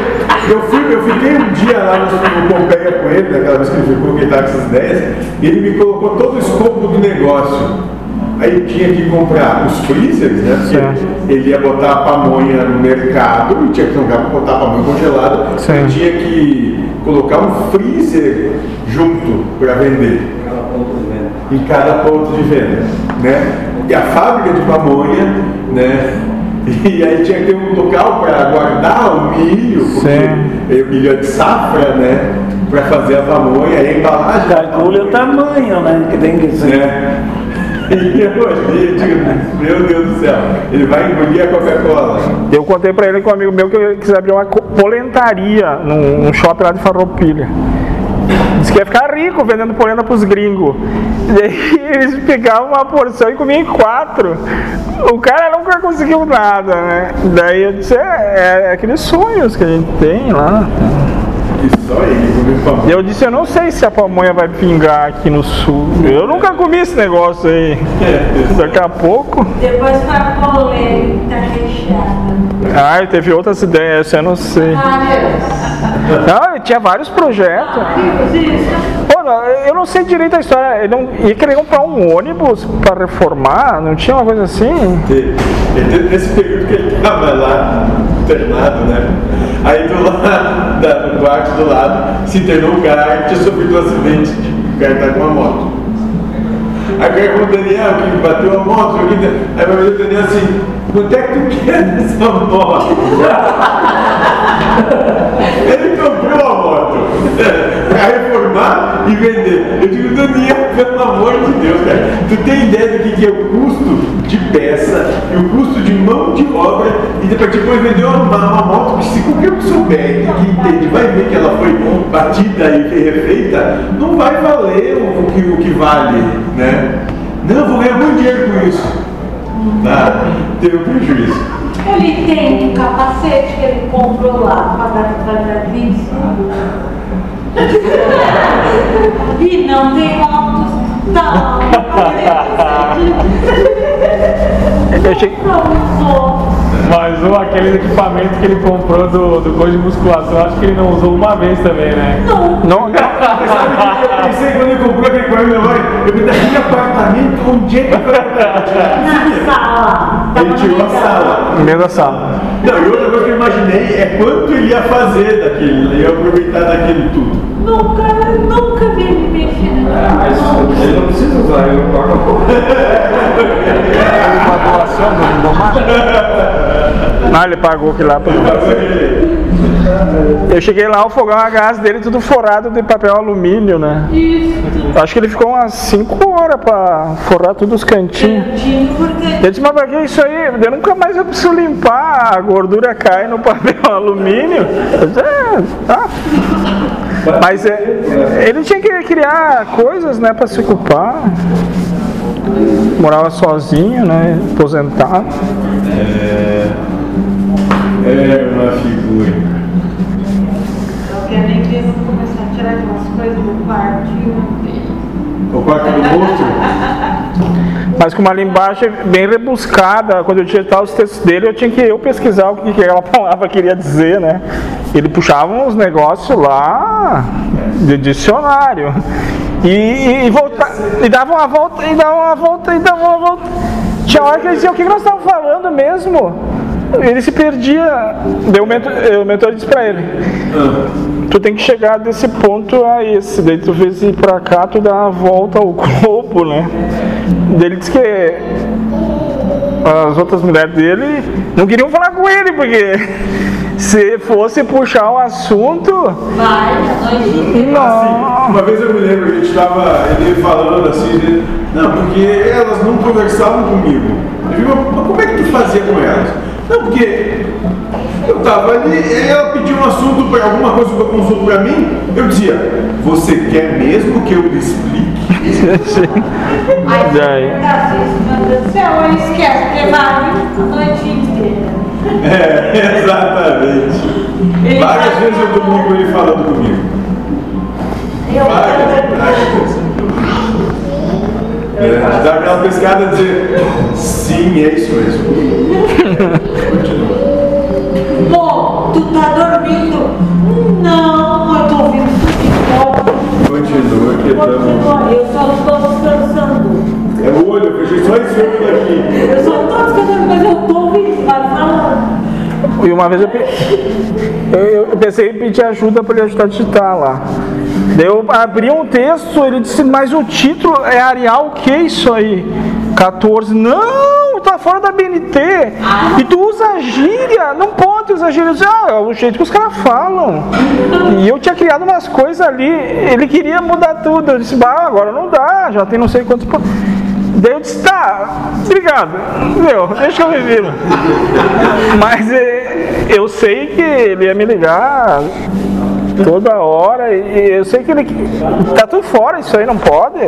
[SPEAKER 1] Eu, fui, eu fiquei um dia lá no, Pompeia com ele, naquela vez que ele ficou, que ele estava com essas ideias, e ele me colocou todo o escopo do negócio. Aí eu tinha que comprar os freezers, né? Porque
[SPEAKER 2] Certo.
[SPEAKER 1] ele ia botar a pamonha no mercado e tinha que colocar para botar a pamonha congelada.
[SPEAKER 2] Sim.
[SPEAKER 1] Eu tinha que colocar um freezer junto para vender em cada ponto de venda, né? E a fábrica de pamonha, né? E aí tinha que ter um local para guardar o milho, porque
[SPEAKER 2] Sim.
[SPEAKER 1] o milho é de safra, né? Para fazer a pamonha, e a embalagem.
[SPEAKER 4] Calcule o
[SPEAKER 1] pamonha,
[SPEAKER 4] tamanho, né? Que tem que ser.
[SPEAKER 1] Né? E eu olhei e digo, meu Deus do céu, ele vai engolir a Coca-Cola.
[SPEAKER 2] Eu contei pra ele com um amigo meu que eu quis abrir uma polentaria num, num shopping lá de Farroupilha. Disse que ia ficar rico vendendo polenta pros gringos. E aí eles pegavam uma porção e comiam quatro. O cara nunca conseguiu nada, né? Daí eu disse, é, é aqueles sonhos que a gente tem lá.
[SPEAKER 1] E
[SPEAKER 2] eu disse, eu não sei se a pamonha vai pingar aqui no sul. Eu nunca comi esse negócio aí. Daqui a pouco.
[SPEAKER 7] Depois a polenta recheada.
[SPEAKER 2] Ah, e teve outras ideias, eu não sei. Não, ele tinha vários projetos. Não, eu não sei direito a história. Ele não ia querer comprar um ônibus para reformar, não tinha uma coisa assim?
[SPEAKER 1] Ele- Nesse período que ele estava lá, internado, né? Aí do lado, da, no quarto do lado, se internou um cara que tinha sofrido um acidente, de, o cara tá com uma moto. Aí o cara falou, Daniel, que bateu a moto, aí vai ver o Daniel assim, quanto é que tu quer dessa moto? Ele comprou a moto para reformar e vender. Eu digo, Daniel, pelo amor de Deus, cara, tu tem ideia do que é o custo de peça e o custo de mão de obra e depois, depois vender uma, uma moto que se qualquer um souber que entende, vai ver que ela foi batida e refeita, não vai valer o, o que, o que vale, né? Não, vou ganhar muito dinheiro com isso. Tá? Teve um prejuízo.
[SPEAKER 10] Ele tem um capacete que ele comprou lá para dar para E não tem motos. Não.
[SPEAKER 2] Eu cheguei-
[SPEAKER 9] Mas o, aquele equipamento que ele comprou do, do coisa de musculação, acho que ele não usou uma vez também, né?
[SPEAKER 10] Não.
[SPEAKER 2] Não,
[SPEAKER 1] Eu pensei quando ele comprou aquele equipamento, eu pensei, daquele apartamento, onde é que foi?
[SPEAKER 10] Na sala.
[SPEAKER 1] Ele tirou a sala.
[SPEAKER 2] no meio da sala.
[SPEAKER 1] Não, e outra coisa que eu imaginei é quanto ele ia fazer daquilo, ele ia aproveitar daquilo tudo.
[SPEAKER 10] Nunca, nunca vi ele mexer
[SPEAKER 5] É, mas ele não precisa usar, ele paga um pouco.
[SPEAKER 11] Uma doação do Domar?
[SPEAKER 2] Ah, ele pagou aquilo lá Eu cheguei lá, o fogão a gás dele tudo forrado de papel alumínio, né?
[SPEAKER 10] Isso.
[SPEAKER 2] Acho que ele ficou umas 5 horas pra forrar todos os cantinhos.
[SPEAKER 10] Cantinho, porque
[SPEAKER 2] Eu disse, mas pra que isso aí? Eu nunca mais eu preciso limpar, a gordura cai no papel alumínio. Eu disse, é, tá. Mas é, ele tinha que criar coisas, né, pra se ocupar. Morava sozinho, né, aposentado.
[SPEAKER 1] É uma figura.
[SPEAKER 10] eu nem vão começar a tirar aquelas coisas do dele.
[SPEAKER 1] O quarto do monstro?
[SPEAKER 2] Mas com uma linguagem bem rebuscada, quando eu digitava os textos dele, eu tinha que eu pesquisar o que que aquela palavra queria dizer, né? Ele puxava uns negócios lá de dicionário. E, e, e, e dava uma volta, e dava uma volta, e dava uma volta. Tinha hora que ele dizia, o que nós estávamos falando mesmo? Ele se perdia. Daí o mentor, o mentor disse pra ele, tu tem que chegar desse ponto a esse. Daí tu vez ir pra cá, tu dá uma volta ao globo, né? Daí ele disse que as outras mulheres dele não queriam falar com ele, porque se fosse puxar o assunto.
[SPEAKER 10] Vai, a inteira.
[SPEAKER 2] Não.
[SPEAKER 1] Uma vez eu me lembro, a gente estava ele falando assim, ele, não, porque elas não conversavam comigo. Eu digo, mas como é que tu fazia com elas? Não, porque eu estava ali, ela pediu um assunto, pra, alguma coisa para consulta para mim, eu dizia, você quer mesmo que eu lhe explique?
[SPEAKER 10] Aí,
[SPEAKER 2] Daí.
[SPEAKER 10] meu Deus do céu, eu esqueço, porque vai a noite inteira.
[SPEAKER 1] É, exatamente.
[SPEAKER 10] Ele
[SPEAKER 1] Várias
[SPEAKER 10] tá-
[SPEAKER 1] vezes eu dormi com ele falando comigo.
[SPEAKER 10] Eu
[SPEAKER 1] Várias, várias vezes. É, dá aquela pescada e dizer, sim, é isso mesmo. Continua.
[SPEAKER 10] Tu tá dormindo? Não, eu tô ouvindo tudo
[SPEAKER 1] Continua que
[SPEAKER 10] de volta.
[SPEAKER 1] estamos.
[SPEAKER 10] Continua, eu só estou descansando.
[SPEAKER 1] É o olho, eu fechei só esse olho daqui.
[SPEAKER 10] Eu só estou descansando, mas eu tô ouvindo, falando.
[SPEAKER 2] E uma vez eu, pe- eu, eu pensei em pedir ajuda para ele ajudar a digitar lá. Daí eu abri um texto, ele disse, mas o título é Arial, o que é isso aí? 14. Não, tá fora da BNT. E tu usa gíria, não pode usar gíria. Disse, ah, é o jeito que os caras falam. E eu tinha criado umas coisas ali, ele queria mudar tudo. Eu disse, bah, agora não dá, já tem não sei quantos. po-". Daí eu disse, tá, obrigado. Meu, deixa eu me viro. Mas eh, eu sei que ele ia me ligar toda hora e eu sei que ele tá tudo fora, isso aí não pode.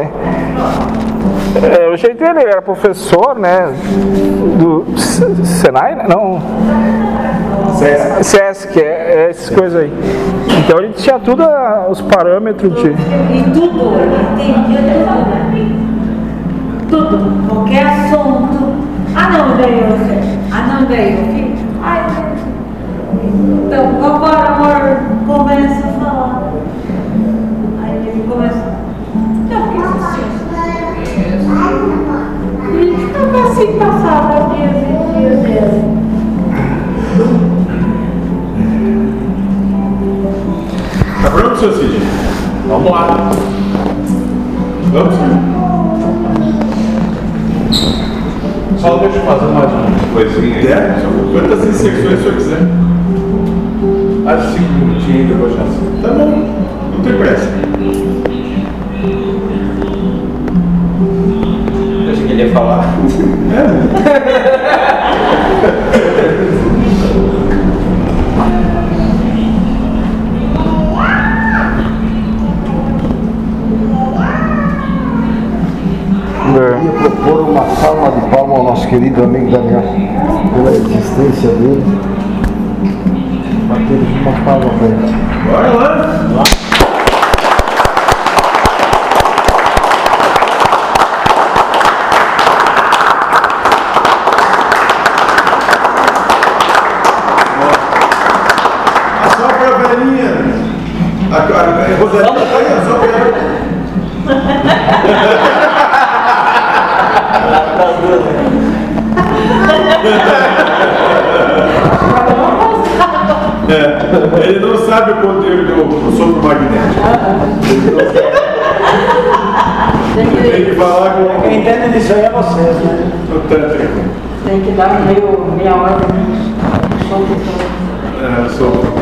[SPEAKER 2] É, o jeito dele era professor, né? Do Senai, né? Não.
[SPEAKER 1] Sesc.
[SPEAKER 2] Sesc, é, é essas coisas aí. Então ele tinha tudo ah, os parâmetros de.
[SPEAKER 10] E tudo, ele entendia tudo, né? Tudo, qualquer assunto. Ah não, daí eu. Ah não, daí eu fico. Ai, então, agora, amor, começa a assim, passava dias e dias dele.
[SPEAKER 1] Tá pronto, seu Cid?
[SPEAKER 9] Vamos lá.
[SPEAKER 1] Vamos?
[SPEAKER 3] Só deixa eu fazer mais uma coisinha aí.
[SPEAKER 1] É, quantas inserções o senhor quiser.
[SPEAKER 3] Há cinco minutinhos eu vou já assim.
[SPEAKER 1] Tá bom, não tem pressa.
[SPEAKER 5] Eu achei que ele ia falar.
[SPEAKER 11] Eu ia nosso querido amigo Daniel, pela existência dele. Batemos uma palma para ele.
[SPEAKER 1] Bora lá. O poder do sopro magnético. Tem que falar com
[SPEAKER 4] Quem entende disso aí é vocês, né?
[SPEAKER 1] o tântrico.
[SPEAKER 6] Tem que dar meio, meia hora solto todo.
[SPEAKER 1] É, sopro.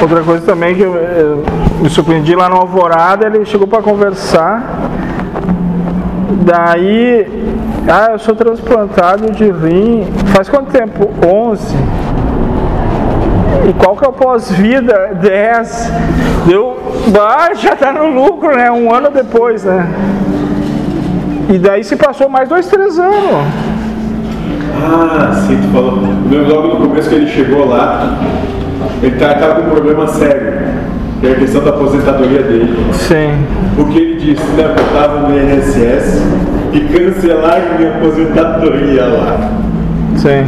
[SPEAKER 2] Outra coisa também que eu, eu me surpreendi lá no Alvorada, ele chegou para conversar. Daí, ah, eu sou transplantado de rim. Faz quanto tempo? 11. E qual que é o pós-vida? 10. Deu, ah, já tá no lucro, né? Um ano depois, né? E daí se passou mais dois, três anos.
[SPEAKER 1] Ah, sim, tu falou. Logo no começo que ele chegou lá, ele estava com um problema sério, que é a questão da aposentadoria dele.
[SPEAKER 2] Sim.
[SPEAKER 1] O Eu estava no INSS e cancelaram minha aposentadoria lá.
[SPEAKER 2] Sim.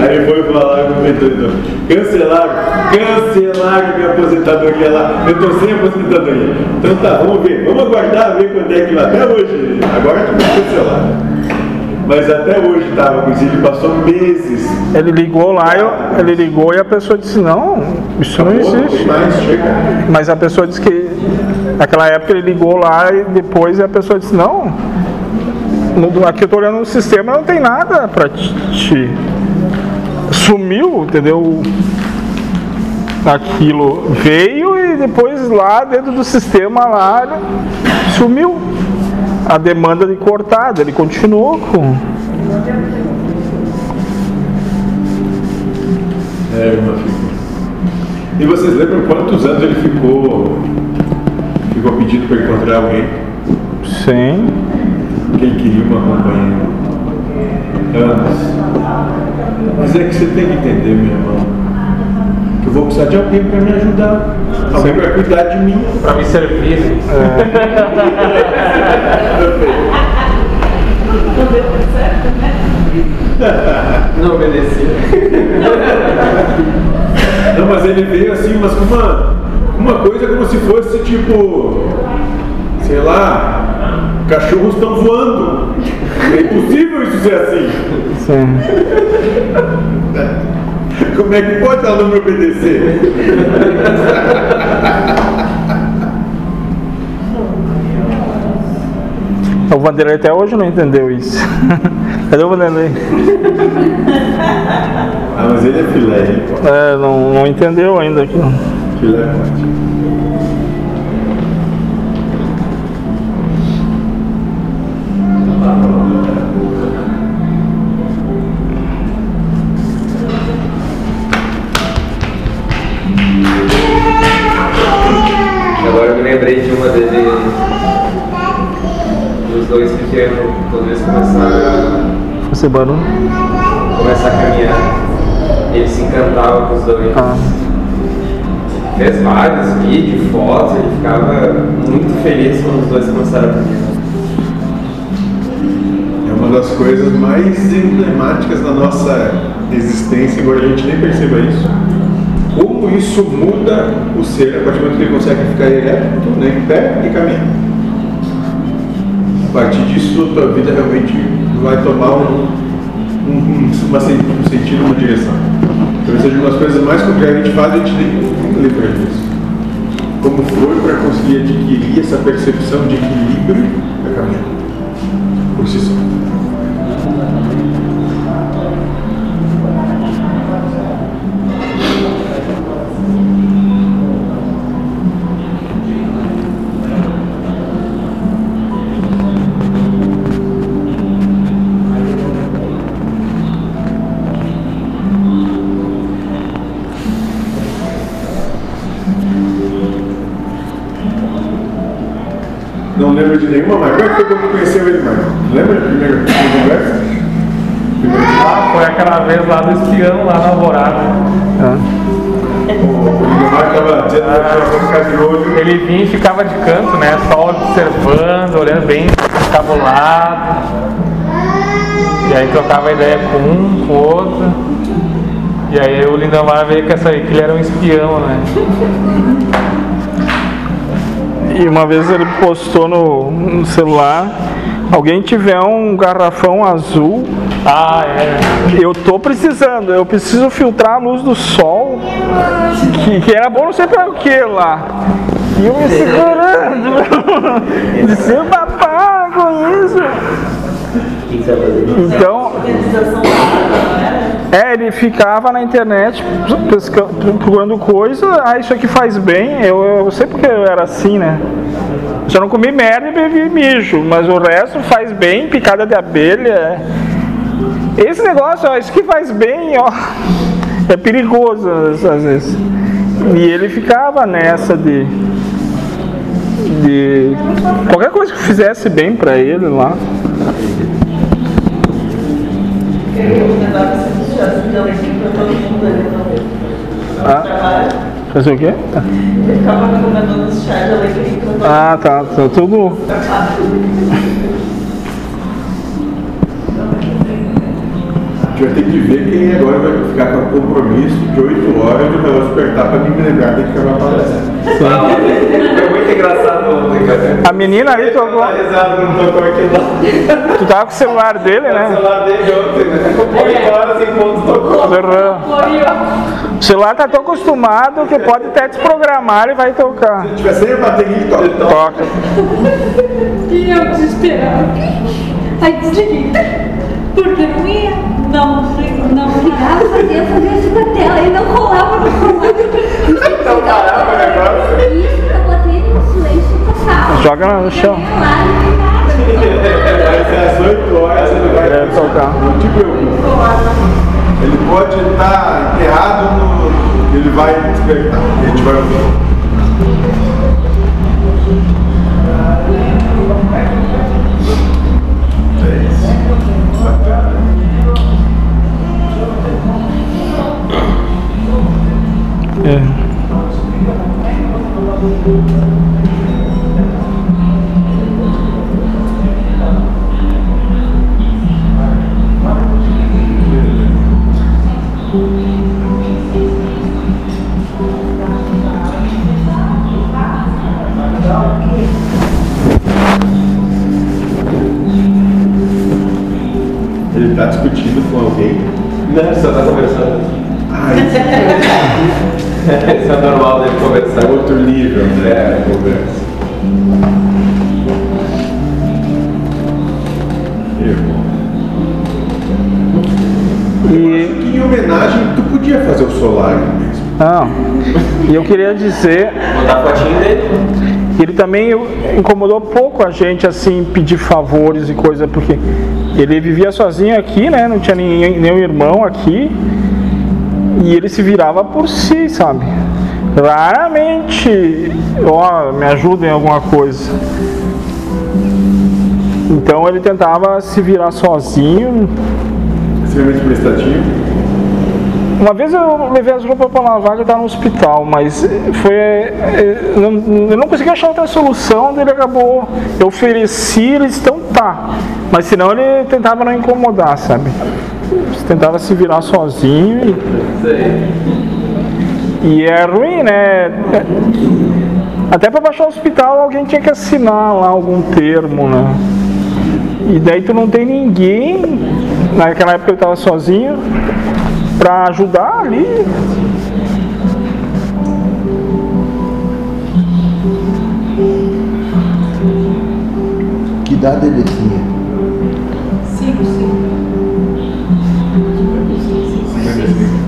[SPEAKER 1] Aí foi falar com o veterinário. Cancelaram, cancelaram minha aposentadoria lá. Eu tô sem aposentadoria. Então tá, vamos ver. Vamos aguardar ver quando é que vai. Até hoje. Agora que vai cancelar. Mas até hoje estava com isso, ele passou meses.
[SPEAKER 2] Ele ligou lá, eu, ele ligou e a pessoa disse, não, isso não existe.
[SPEAKER 1] Mas
[SPEAKER 2] a pessoa disse que naquela época ele ligou lá e depois a pessoa disse, não, no- aqui eu tô olhando no sistema não tem nada pra ti. ti." Sumiu, entendeu? Aquilo veio e depois lá dentro do sistema lá sumiu. A demanda de cortada, ele continuou com.
[SPEAKER 1] É. E vocês lembram quantos anos ele ficou ficou pedindo para encontrar alguém?
[SPEAKER 2] Sim.
[SPEAKER 1] Que ele queria uma companheira. Anos. Mas é que você tem que entender, meu irmão, vou precisar de alguém para me ajudar. Alguém para cuidar de mim.
[SPEAKER 9] Pra me servir.
[SPEAKER 8] Não deu certo, né?
[SPEAKER 5] Não obedecia.
[SPEAKER 1] Não, mas ele veio assim, mas com uma, uma coisa como se fosse tipo, sei lá, cachorros estão voando. É impossível isso ser assim.
[SPEAKER 2] Sim.
[SPEAKER 1] Como é que pode me obedecer?
[SPEAKER 2] O Vanderlei até hoje não entendeu isso. Cadê o Vanderlei?
[SPEAKER 1] Ah, mas ele é filé, hein?
[SPEAKER 2] É, não, não entendeu ainda aqui.
[SPEAKER 1] Filé é forte.
[SPEAKER 2] Você barulho?
[SPEAKER 5] a, começar a caminhar. Ele se encantava com os dois.
[SPEAKER 2] Ah.
[SPEAKER 5] Fez vários vídeos, fotos, ele ficava muito feliz quando os dois começaram a caminhar.
[SPEAKER 1] É uma das coisas mais emblemáticas da nossa existência, embora a gente nem perceba isso. Como isso muda o ser a partir do momento que ele consegue ficar ereto, né, em pé e caminhar. A partir disso, a tua vida realmente vai tomar um, um, um, uma, um sentido, uma direção. Talvez seja uma das coisas mais complicadas que a gente faz, a gente nem nem lembra disso. Como foi para conseguir adquirir essa percepção de equilíbrio da caminhada por si só. Nenhuma, mas como é que foi quando conheceu ele, Marcos? Lembra da primeira conversa?
[SPEAKER 9] Ah, foi aquela vez lá do espião, lá na Alvorada.
[SPEAKER 1] O Lindomar estava dizendo que ela ficar de olho.
[SPEAKER 9] Ele vinha e ficava de canto, né? Só observando, olhando bem cabulado. E aí trocava ideia com um, com o outro. E aí o Lindomar veio com essa aí, que ele era um espião, né?
[SPEAKER 2] E uma vez ele postou no, no celular, alguém tiver um garrafão azul,
[SPEAKER 9] Ah, é.
[SPEAKER 2] eu tô precisando, eu preciso filtrar a luz do sol, que, que era bom não sei pra o que lá. E eu me segurando, de ser papá com isso. Então? É, ele ficava na internet procurando coisa, ah, isso aqui faz bem, eu, eu sei porque eu era assim, né? Só não comi merda e bebi mijo, mas o resto faz bem, picada de abelha. é. Esse negócio, ó, isso que faz bem, ó, é perigoso às vezes. E ele ficava nessa de. de. qualquer coisa que fizesse bem pra ele lá.
[SPEAKER 8] Eu
[SPEAKER 2] Ah. Fazer o quê?
[SPEAKER 8] Eu ficava de alecrim
[SPEAKER 2] Ah, tá, tá tudo.
[SPEAKER 1] A gente vai ter que ver quem agora vai ficar com o compromisso de 8 horas de relógio despertar para me lembrar de que ela palestra.
[SPEAKER 3] Foi muito engraçado.
[SPEAKER 2] A menina ali tocou.
[SPEAKER 3] Tá.
[SPEAKER 2] Tu tava com o celular dele,
[SPEAKER 3] O
[SPEAKER 2] né?
[SPEAKER 3] celular dele ontem, né? 8 horas em ponto tocou.
[SPEAKER 2] O celular tá tão acostumado que pode até desprogramar e vai tocar.
[SPEAKER 1] Se tiver sem a bateria, toca.
[SPEAKER 2] Toca.
[SPEAKER 10] E eu desesperada. Aí desliguei. Porque não ia. Não, não ligava, fazia, fazia isso com a tela e não rolava, não rolava.
[SPEAKER 3] Não parava o negócio.
[SPEAKER 2] Joga no chão.
[SPEAKER 1] Às 8 horas, ele vai
[SPEAKER 2] Deve tocar.
[SPEAKER 1] Não te preocupe. Ele pode estar enterrado no. Ele vai despertar. A gente vai ouvir. Ele está discutindo com alguém.
[SPEAKER 3] Não, só tá conversando.
[SPEAKER 1] Ai,
[SPEAKER 3] Isso é normal dele conversar.
[SPEAKER 1] é outro nível, né?
[SPEAKER 3] É, conversa.
[SPEAKER 2] E.
[SPEAKER 1] Que em homenagem, tu podia fazer o solar mesmo.
[SPEAKER 2] Não. E eu queria dizer
[SPEAKER 3] Botar a fotinho dele.
[SPEAKER 2] que ele também incomodou pouco a gente assim pedir favores e coisa, porque ele vivia sozinho aqui, né? Não tinha nenhum irmão aqui. E ele se virava por si, sabe? Raramente, ó, me ajuda em alguma coisa. Então ele tentava se virar sozinho,
[SPEAKER 1] Extremamente prestativo.
[SPEAKER 2] Uma vez eu levei as roupas para lavar, ele estava no hospital, mas foi. eh, Eu não, eu não consegui achar outra solução, ele acabou. Eu ofereci, ele disse, então tá. Mas senão ele tentava não incomodar, sabe? Tentava se virar sozinho e, e é ruim, né? Até para baixar o hospital alguém tinha que assinar lá algum termo, né? E daí tu não tem ninguém, naquela época ele estava sozinho, para ajudar ali.
[SPEAKER 11] Que idade ele tinha?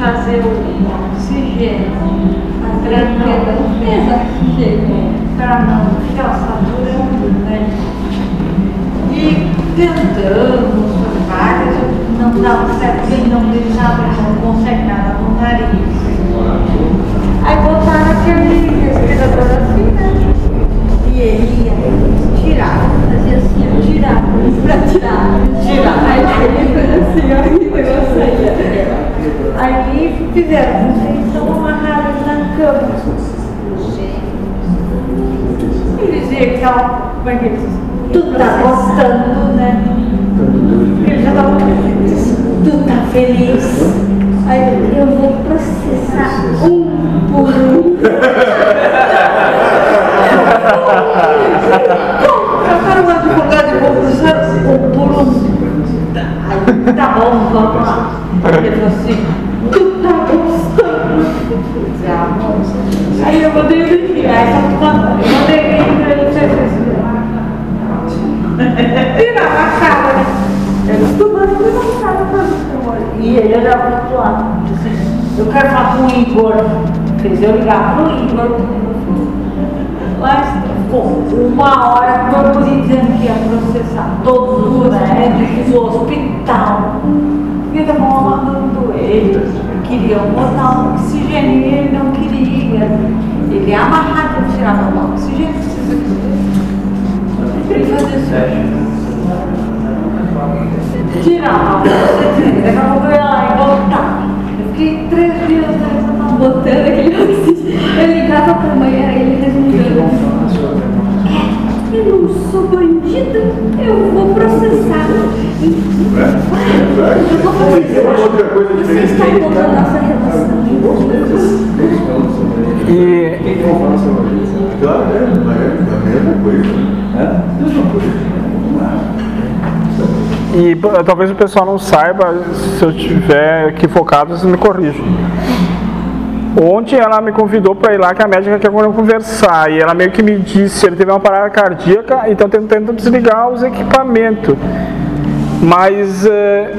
[SPEAKER 10] fazer o oxigênio, a tranqueira não fez oxigênio, para não ficar saturando, né? E tentamos várias, não dava certo, ele não deixava, não consegue nada no nariz. Aí botaram aquele respirador assim, né? E ele ia tirar, assim, ó, tirar, pra tirar, tirar. Aí ele fez assim, ó, e negócio saía. Aí fizeram, então amarraram na cama. Ele dizia que ela, como é que? Tu tá gostando, né? Ele já tava tu tá feliz? Aí eu vou processar um por um. Trataram o advogado e vou processar um por um. Bom, vamos lá. Ele falou assim, tu tá gostando? Aí eu mandei ele vir, aí só eu mandei ele pra ele fazer assim. Tirava a cara, né? Eu tu mas tu não sabe fazer E ele olhava pro outro lado. Eu quero falar com o Igor. Fez eu ligar pro Igor. Mas, pô, uma hora o meu polícia dizendo que ia processar todos os médicos do hospital. Estavam amarrando ele. Queriam botar um oxigênio e ele não queria. Ele é amarrado, tirava o oxigênio. Ele fazia isso. Tirava, daqui a pouco eu ia lá e voltar. Eu fiquei três dias mão botando aquele oxigênio. Eu ligava pra mãe, aí ele resolveu. É, eu não sou bandido, eu vou processar.
[SPEAKER 2] E. E talvez o pessoal não saiba, se eu estiver equivocado, vocês me corrijam. Ontem ela me convidou para ir lá que a médica quer conversar e ela meio que me disse, ele teve uma parada cardíaca, então tentando desligar os equipamentos. Mas eh,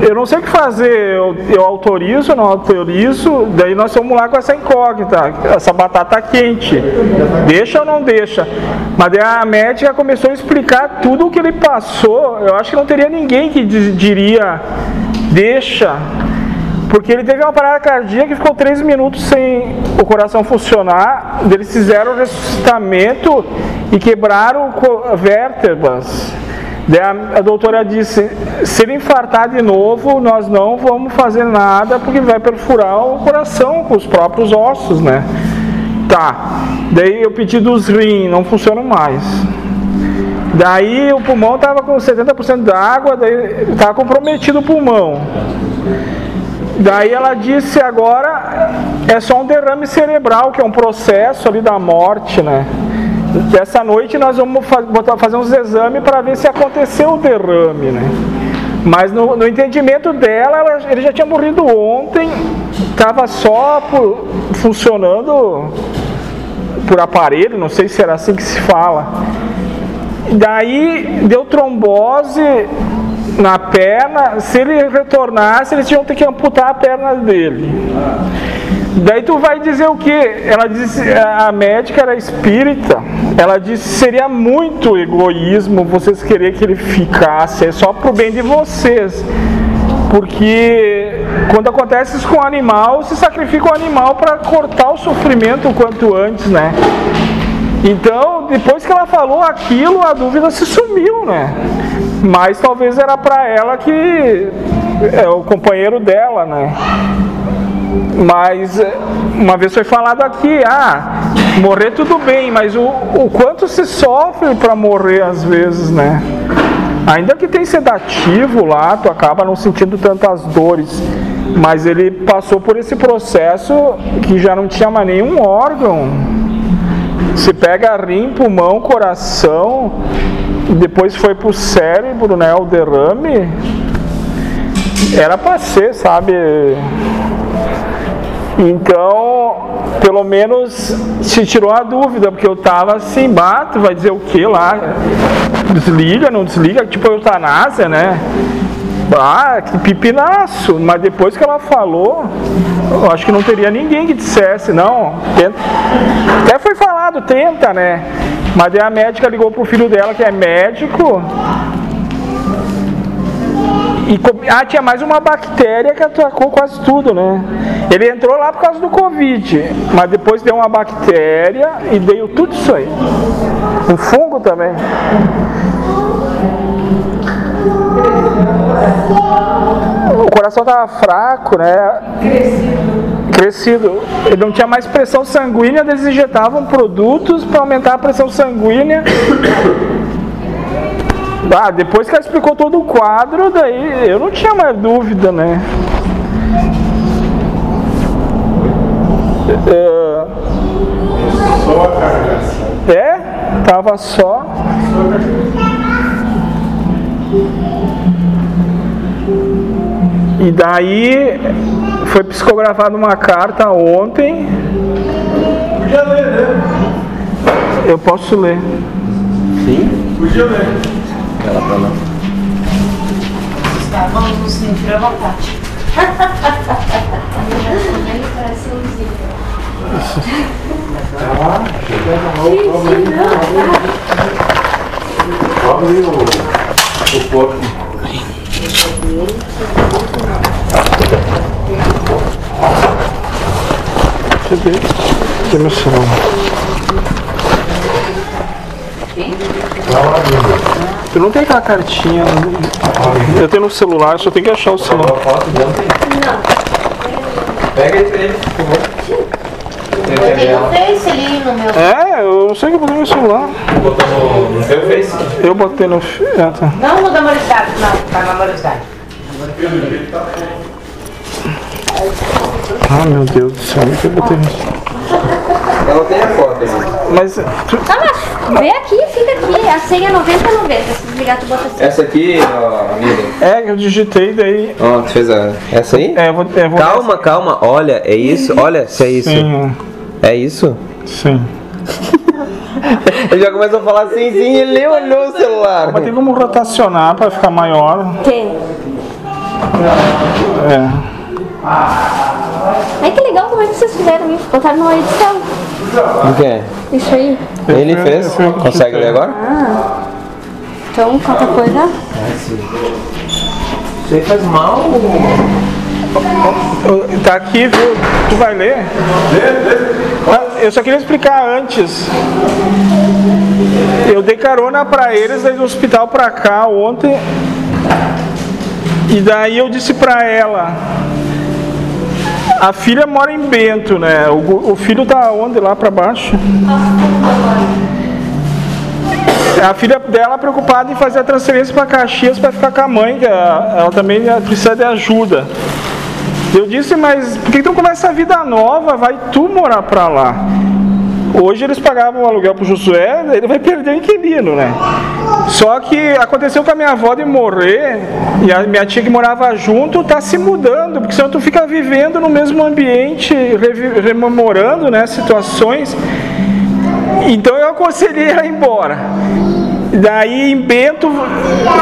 [SPEAKER 2] eu não sei o que fazer, eu, eu autorizo, não autorizo, daí nós vamos lá com essa incógnita, essa batata quente. Deixa ou não deixa? Mas daí a médica começou a explicar tudo o que ele passou. Eu acho que não teria ninguém que diria deixa. Porque ele teve uma parada cardíaca e ficou três minutos sem o coração funcionar. Eles fizeram o ressuscitamento e quebraram vértebras. A doutora disse: se ele infartar de novo, nós não vamos fazer nada porque vai perfurar o coração com os próprios ossos, né? Tá. Daí eu pedi dos rins, não funcionam mais. Daí o pulmão estava com 70% da água, daí estava comprometido o pulmão. Daí ela disse agora é só um derrame cerebral, que é um processo ali da morte, né? Essa noite nós vamos fazer uns exames para ver se aconteceu o derrame, né? Mas no, no entendimento dela, ela- ele já tinha morrido ontem, estava só por- funcionando por aparelho, não sei se era assim que se fala. Daí deu trombose na perna, se ele retornasse, eles tinham que amputar a perna dele. Daí tu vai dizer o que? Ela disse, a médica era espírita, ela disse seria muito egoísmo vocês querer que ele ficasse, é só pro bem de vocês. Porque quando acontece isso com o animal, se sacrifica o animal para cortar o sofrimento o quanto antes, né? Então, depois que ela falou aquilo, a dúvida se sumiu, né? Mas talvez era para ela que é o companheiro dela, né? Mas eh, uma vez foi falado aqui, ah, morrer tudo bem, mas o, o quanto se sofre para morrer às vezes, né? Ainda que tem sedativo lá, tu acaba não sentindo tantas dores. Mas ele passou por esse processo que já não tinha mais nenhum órgão. Se pega rim, pulmão, coração, depois foi pro cérebro, né? O derrame. Era pra ser, sabe? Então, pelo menos se tirou a dúvida, porque eu tava assim, bato, vai dizer o que lá? Desliga, não desliga, tipo eutanásia, né? Ah, que pipinaço! Mas depois que ela falou, eu acho que não teria ninguém que dissesse, não. Até foi tenta, né? Mas daí a médica ligou pro filho dela, que é médico. E ah, tinha mais uma bactéria que atacou quase tudo, né? Ele entrou lá por causa do Covid, mas depois deu uma bactéria e deu tudo isso aí. Um fungo também. O coração estava fraco, né? Crescido. Ele não tinha mais pressão sanguínea, eles injetavam produtos para aumentar a pressão sanguínea. Ah, depois que ela explicou todo o quadro, daí eu não tinha mais dúvida, né? É. É, tava só. E daí foi psicografada uma carta ontem.
[SPEAKER 1] Podia ler, né?
[SPEAKER 2] Eu posso ler.
[SPEAKER 1] Podia ler.
[SPEAKER 11] Ela pra lá.
[SPEAKER 6] Estavam nos sentir à vontade.
[SPEAKER 3] Cobre o, o corpo.
[SPEAKER 2] Cadê meu celular? Eu não tenho aquela cartinha. Eu tenho no celular, eu só tenho que achar o celular.
[SPEAKER 5] Pega esse aí, por favor.
[SPEAKER 7] Botei no Face ali no meu.
[SPEAKER 2] É, eu não sei o que eu botei no meu celular.
[SPEAKER 5] Botou no, no seu Face.
[SPEAKER 2] Eu botei no. Ah, tá.
[SPEAKER 7] Não no da Moridade, não, tá na Moridade.
[SPEAKER 2] Ah, meu Deus do céu, o que eu botei no.
[SPEAKER 5] Ela tem a foto ali.
[SPEAKER 2] Mas. tu-
[SPEAKER 12] Ah, mas vê aqui, fica aqui. A senha é 90 90. Se desligar, tu bota assim.
[SPEAKER 5] Essa aqui, ó, amiga.
[SPEAKER 2] É, eu digitei daí.
[SPEAKER 5] Ó, tu fez a. Essa aí?
[SPEAKER 2] É, eu vou. Eu vou
[SPEAKER 5] Calma, calma. Olha, é isso? Olha se é isso.
[SPEAKER 2] Sim,
[SPEAKER 5] É isso?
[SPEAKER 2] sim.
[SPEAKER 5] Ele já começou a falar sim, sim, ele nem olhou o celular.
[SPEAKER 2] Mas tem como rotacionar pra ficar maior.
[SPEAKER 12] Tem.
[SPEAKER 2] É.
[SPEAKER 12] Ai, que legal como é que vocês fizeram isso. Botaram numa edição.
[SPEAKER 5] O que é?
[SPEAKER 12] Isso aí.
[SPEAKER 5] Ele fez? Consegue ler agora?
[SPEAKER 12] Ah. Então, qualquer coisa.
[SPEAKER 5] Você faz mal.
[SPEAKER 2] Tá aqui, viu? Tu vai ler? Ah, Eu só queria explicar antes. Eu dei carona pra eles aí do hospital pra cá ontem. E daí eu disse pra ela. A filha mora em Bento, né? O, o filho tá onde? Lá pra baixo? A filha dela preocupada em fazer a transferência para Caxias para ficar com a mãe, que ela, também precisa de ajuda. Eu disse, mas por que tu começa a vida nova? Vai tu morar pra lá. Hoje eles pagavam o aluguel pro Josué, ele vai perder o inquilino, né? Só que aconteceu com a minha avó de morrer, e a minha tia que morava junto tá se mudando, porque senão tu fica vivendo no mesmo ambiente, rememorando né, situações. Então eu aconselhei ela ir embora. Daí em Bento,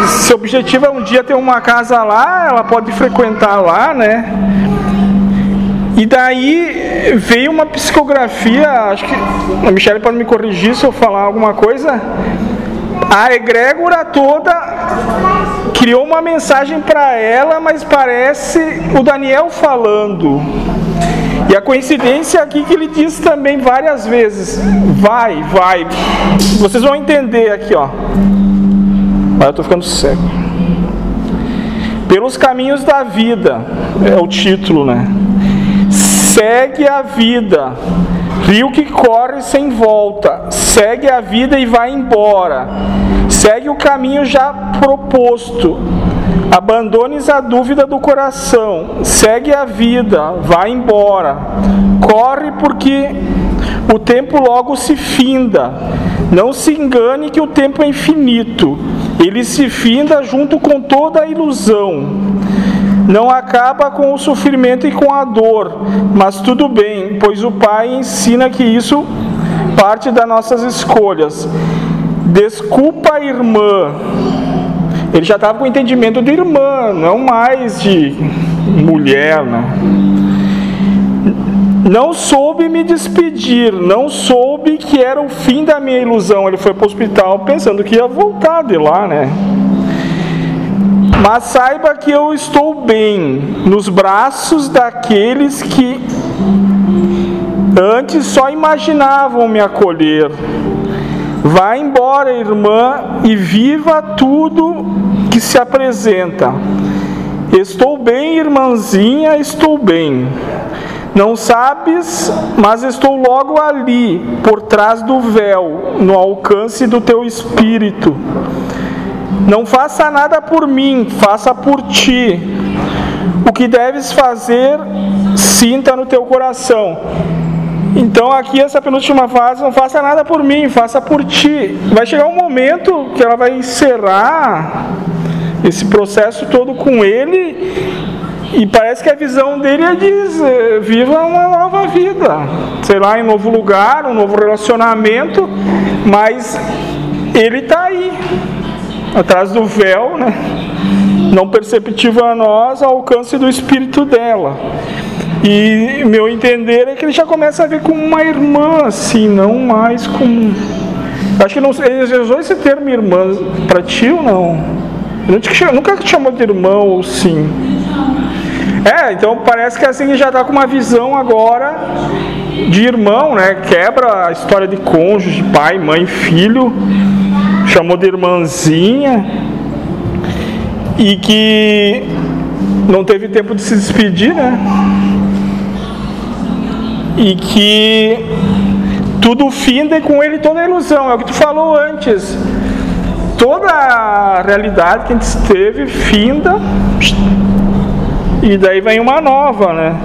[SPEAKER 2] se o objetivo é um dia ter uma casa lá, ela pode frequentar lá, né? E daí veio uma psicografia, acho que a Michelle pode me corrigir se eu falar alguma coisa. A egrégora toda criou uma mensagem para ela, mas parece o Daniel falando. E a coincidência aqui que ele diz também várias vezes: vai, vai. Vocês vão entender aqui, ó. Mas eu tô ficando cego. Pelos caminhos da vida, é o título, né? Segue a vida, rio que corre sem volta. Segue a vida e vai embora. Segue o caminho já proposto. Abandones a dúvida do coração. Segue a vida, vai embora. Corre porque o tempo logo se finda. Não se engane que o tempo é infinito. Ele se finda junto com toda a ilusão não acaba com o sofrimento e com a dor, mas tudo bem, pois o Pai ensina que isso parte das nossas escolhas. Desculpa, irmã, ele já estava com entendimento de irmã, não mais de mulher, né? Não soube me despedir, não soube que era o fim da minha ilusão. Ele foi para o hospital pensando que ia voltar de lá, né? Mas saiba que eu estou bem nos braços daqueles que antes só imaginavam me acolher. Vá embora, irmã, e viva tudo que se apresenta. Estou bem, irmãzinha, estou bem. Não sabes, mas estou logo ali, por trás do véu, no alcance do teu espírito. Não faça nada por mim, faça por ti. O que deves fazer, sinta no teu coração. Então, aqui, essa penúltima fase, não faça nada por mim, faça por ti. Vai chegar um momento que ela vai encerrar esse processo todo com ele e parece que a visão dele é dizer: viva uma nova vida, sei lá, em um novo lugar, um novo relacionamento, mas ele está aí, atrás do véu, né? não perceptível a nós, ao alcance do espírito dela. E meu entender é que ele já começa a ver como uma irmã, assim, não mais como. Acho que não, ele usou esse termo irmã para ti ou não? Nunca te chamou de irmão ou sim. É, então parece que assim já está com uma visão agora de irmão, né? Quebra a história de cônjuge, pai, mãe, filho, chamou de irmãzinha e que não teve tempo de se despedir, né? E que tudo finda com ele toda a ilusão, é o que tu falou antes. Toda a realidade que a gente teve finda e daí vem uma nova, né?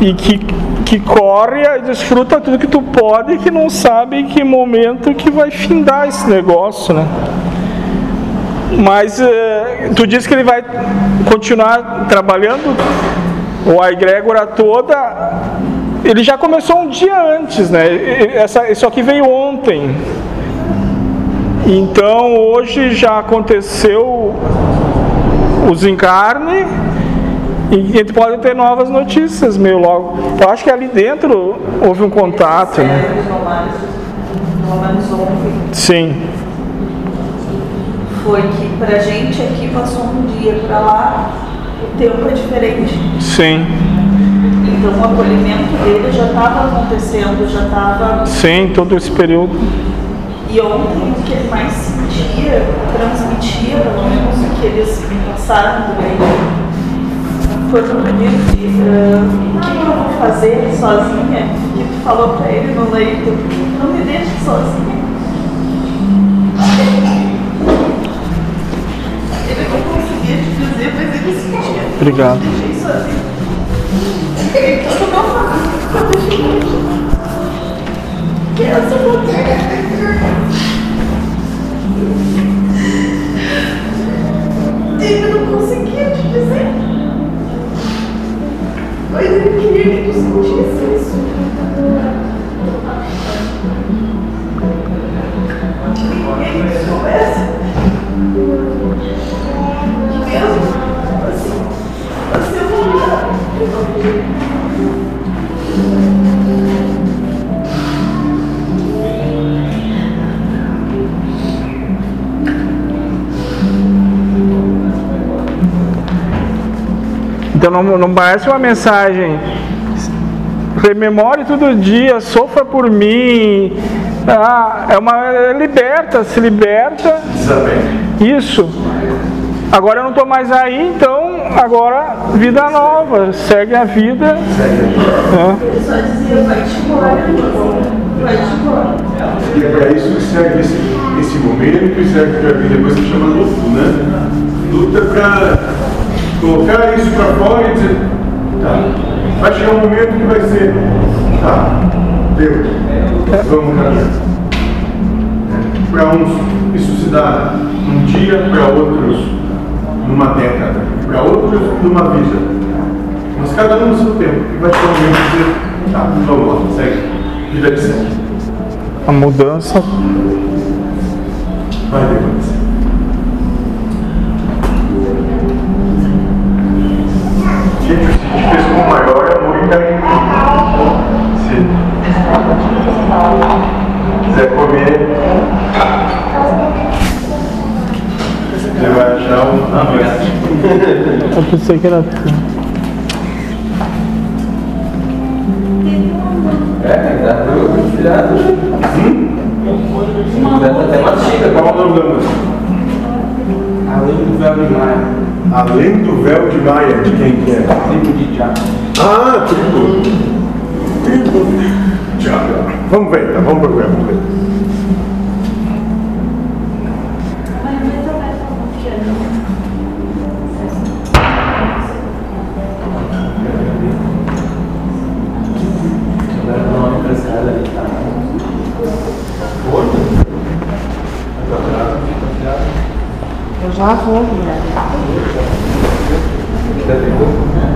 [SPEAKER 2] E que, que corre e desfruta tudo que tu pode e que não sabe em que momento que vai findar esse negócio, né? Mas eh, tu disse que ele vai continuar trabalhando, ou a egrégora toda, ele já começou um dia antes, né? Essa, isso aqui veio ontem. Então hoje já aconteceu os encarne e a gente pode ter novas notícias meio logo. Eu acho que ali dentro houve um contato. Né? Sim.
[SPEAKER 8] Foi que pra gente aqui passou um dia, pra lá o tempo é diferente.
[SPEAKER 2] Sim.
[SPEAKER 8] Então o acolhimento dele já estava acontecendo, já estava.
[SPEAKER 2] Sim, todo esse período.
[SPEAKER 8] E ontem o que ele mais sentia, transmitia, pelo menos o que eles passaram foi dia, uh, o que eu vou fazer sozinha? Que tu falou pra ele no leito, não me deixe sozinha. Ele não conseguia te dizer, mas ele sentia.
[SPEAKER 2] Obrigado.
[SPEAKER 8] Me deixei sozinha. Então não falo, não deixei Que é essa vontade. Ele não conseguia Mas ele queria que tu sentisse isso. Ninguém soubesse. Que mesmo assim, você voltar.
[SPEAKER 2] Então não, não parece uma mensagem. Rememore todo dia, sofra por mim. Ah, é uma é liberta, se liberta. Isso. Agora eu não estou mais aí, então agora vida nova, segue a vida.
[SPEAKER 8] Ele só dizia, vai te embora, vai te embora.
[SPEAKER 1] E é para isso que serve esse, esse momento e serve para vir depois que chama luto, né? Luta para colocar isso para fora e dizer, tá, vai chegar um momento que vai ser, tá, deu, vamos caminhar. Para uns isso se dá num dia, para outros numa década, para outros numa vida. Mas cada um no seu tempo, e vai chegar um momento de dizer, tá, vamos lá, segue, vida que segue.
[SPEAKER 2] A mudança
[SPEAKER 1] vai acontecer. Fez com o maior amor e carinho. Se quiser comer, você vai achar um. Obrigado.
[SPEAKER 2] Eu pensei que era.
[SPEAKER 5] É, dá pra eu filhado. Dá até uma xícara.
[SPEAKER 1] Qual o nome música?
[SPEAKER 5] Além do de maia.
[SPEAKER 1] Além do véu de Maia, de quem que é?
[SPEAKER 5] Tribo de Tiago.
[SPEAKER 1] Ah, tribo. Tribo. Tiago. Vamos ver, então, vamos procurar, vamos ver.
[SPEAKER 6] Eu já vou virar.
[SPEAKER 5] Ainda tem pouco?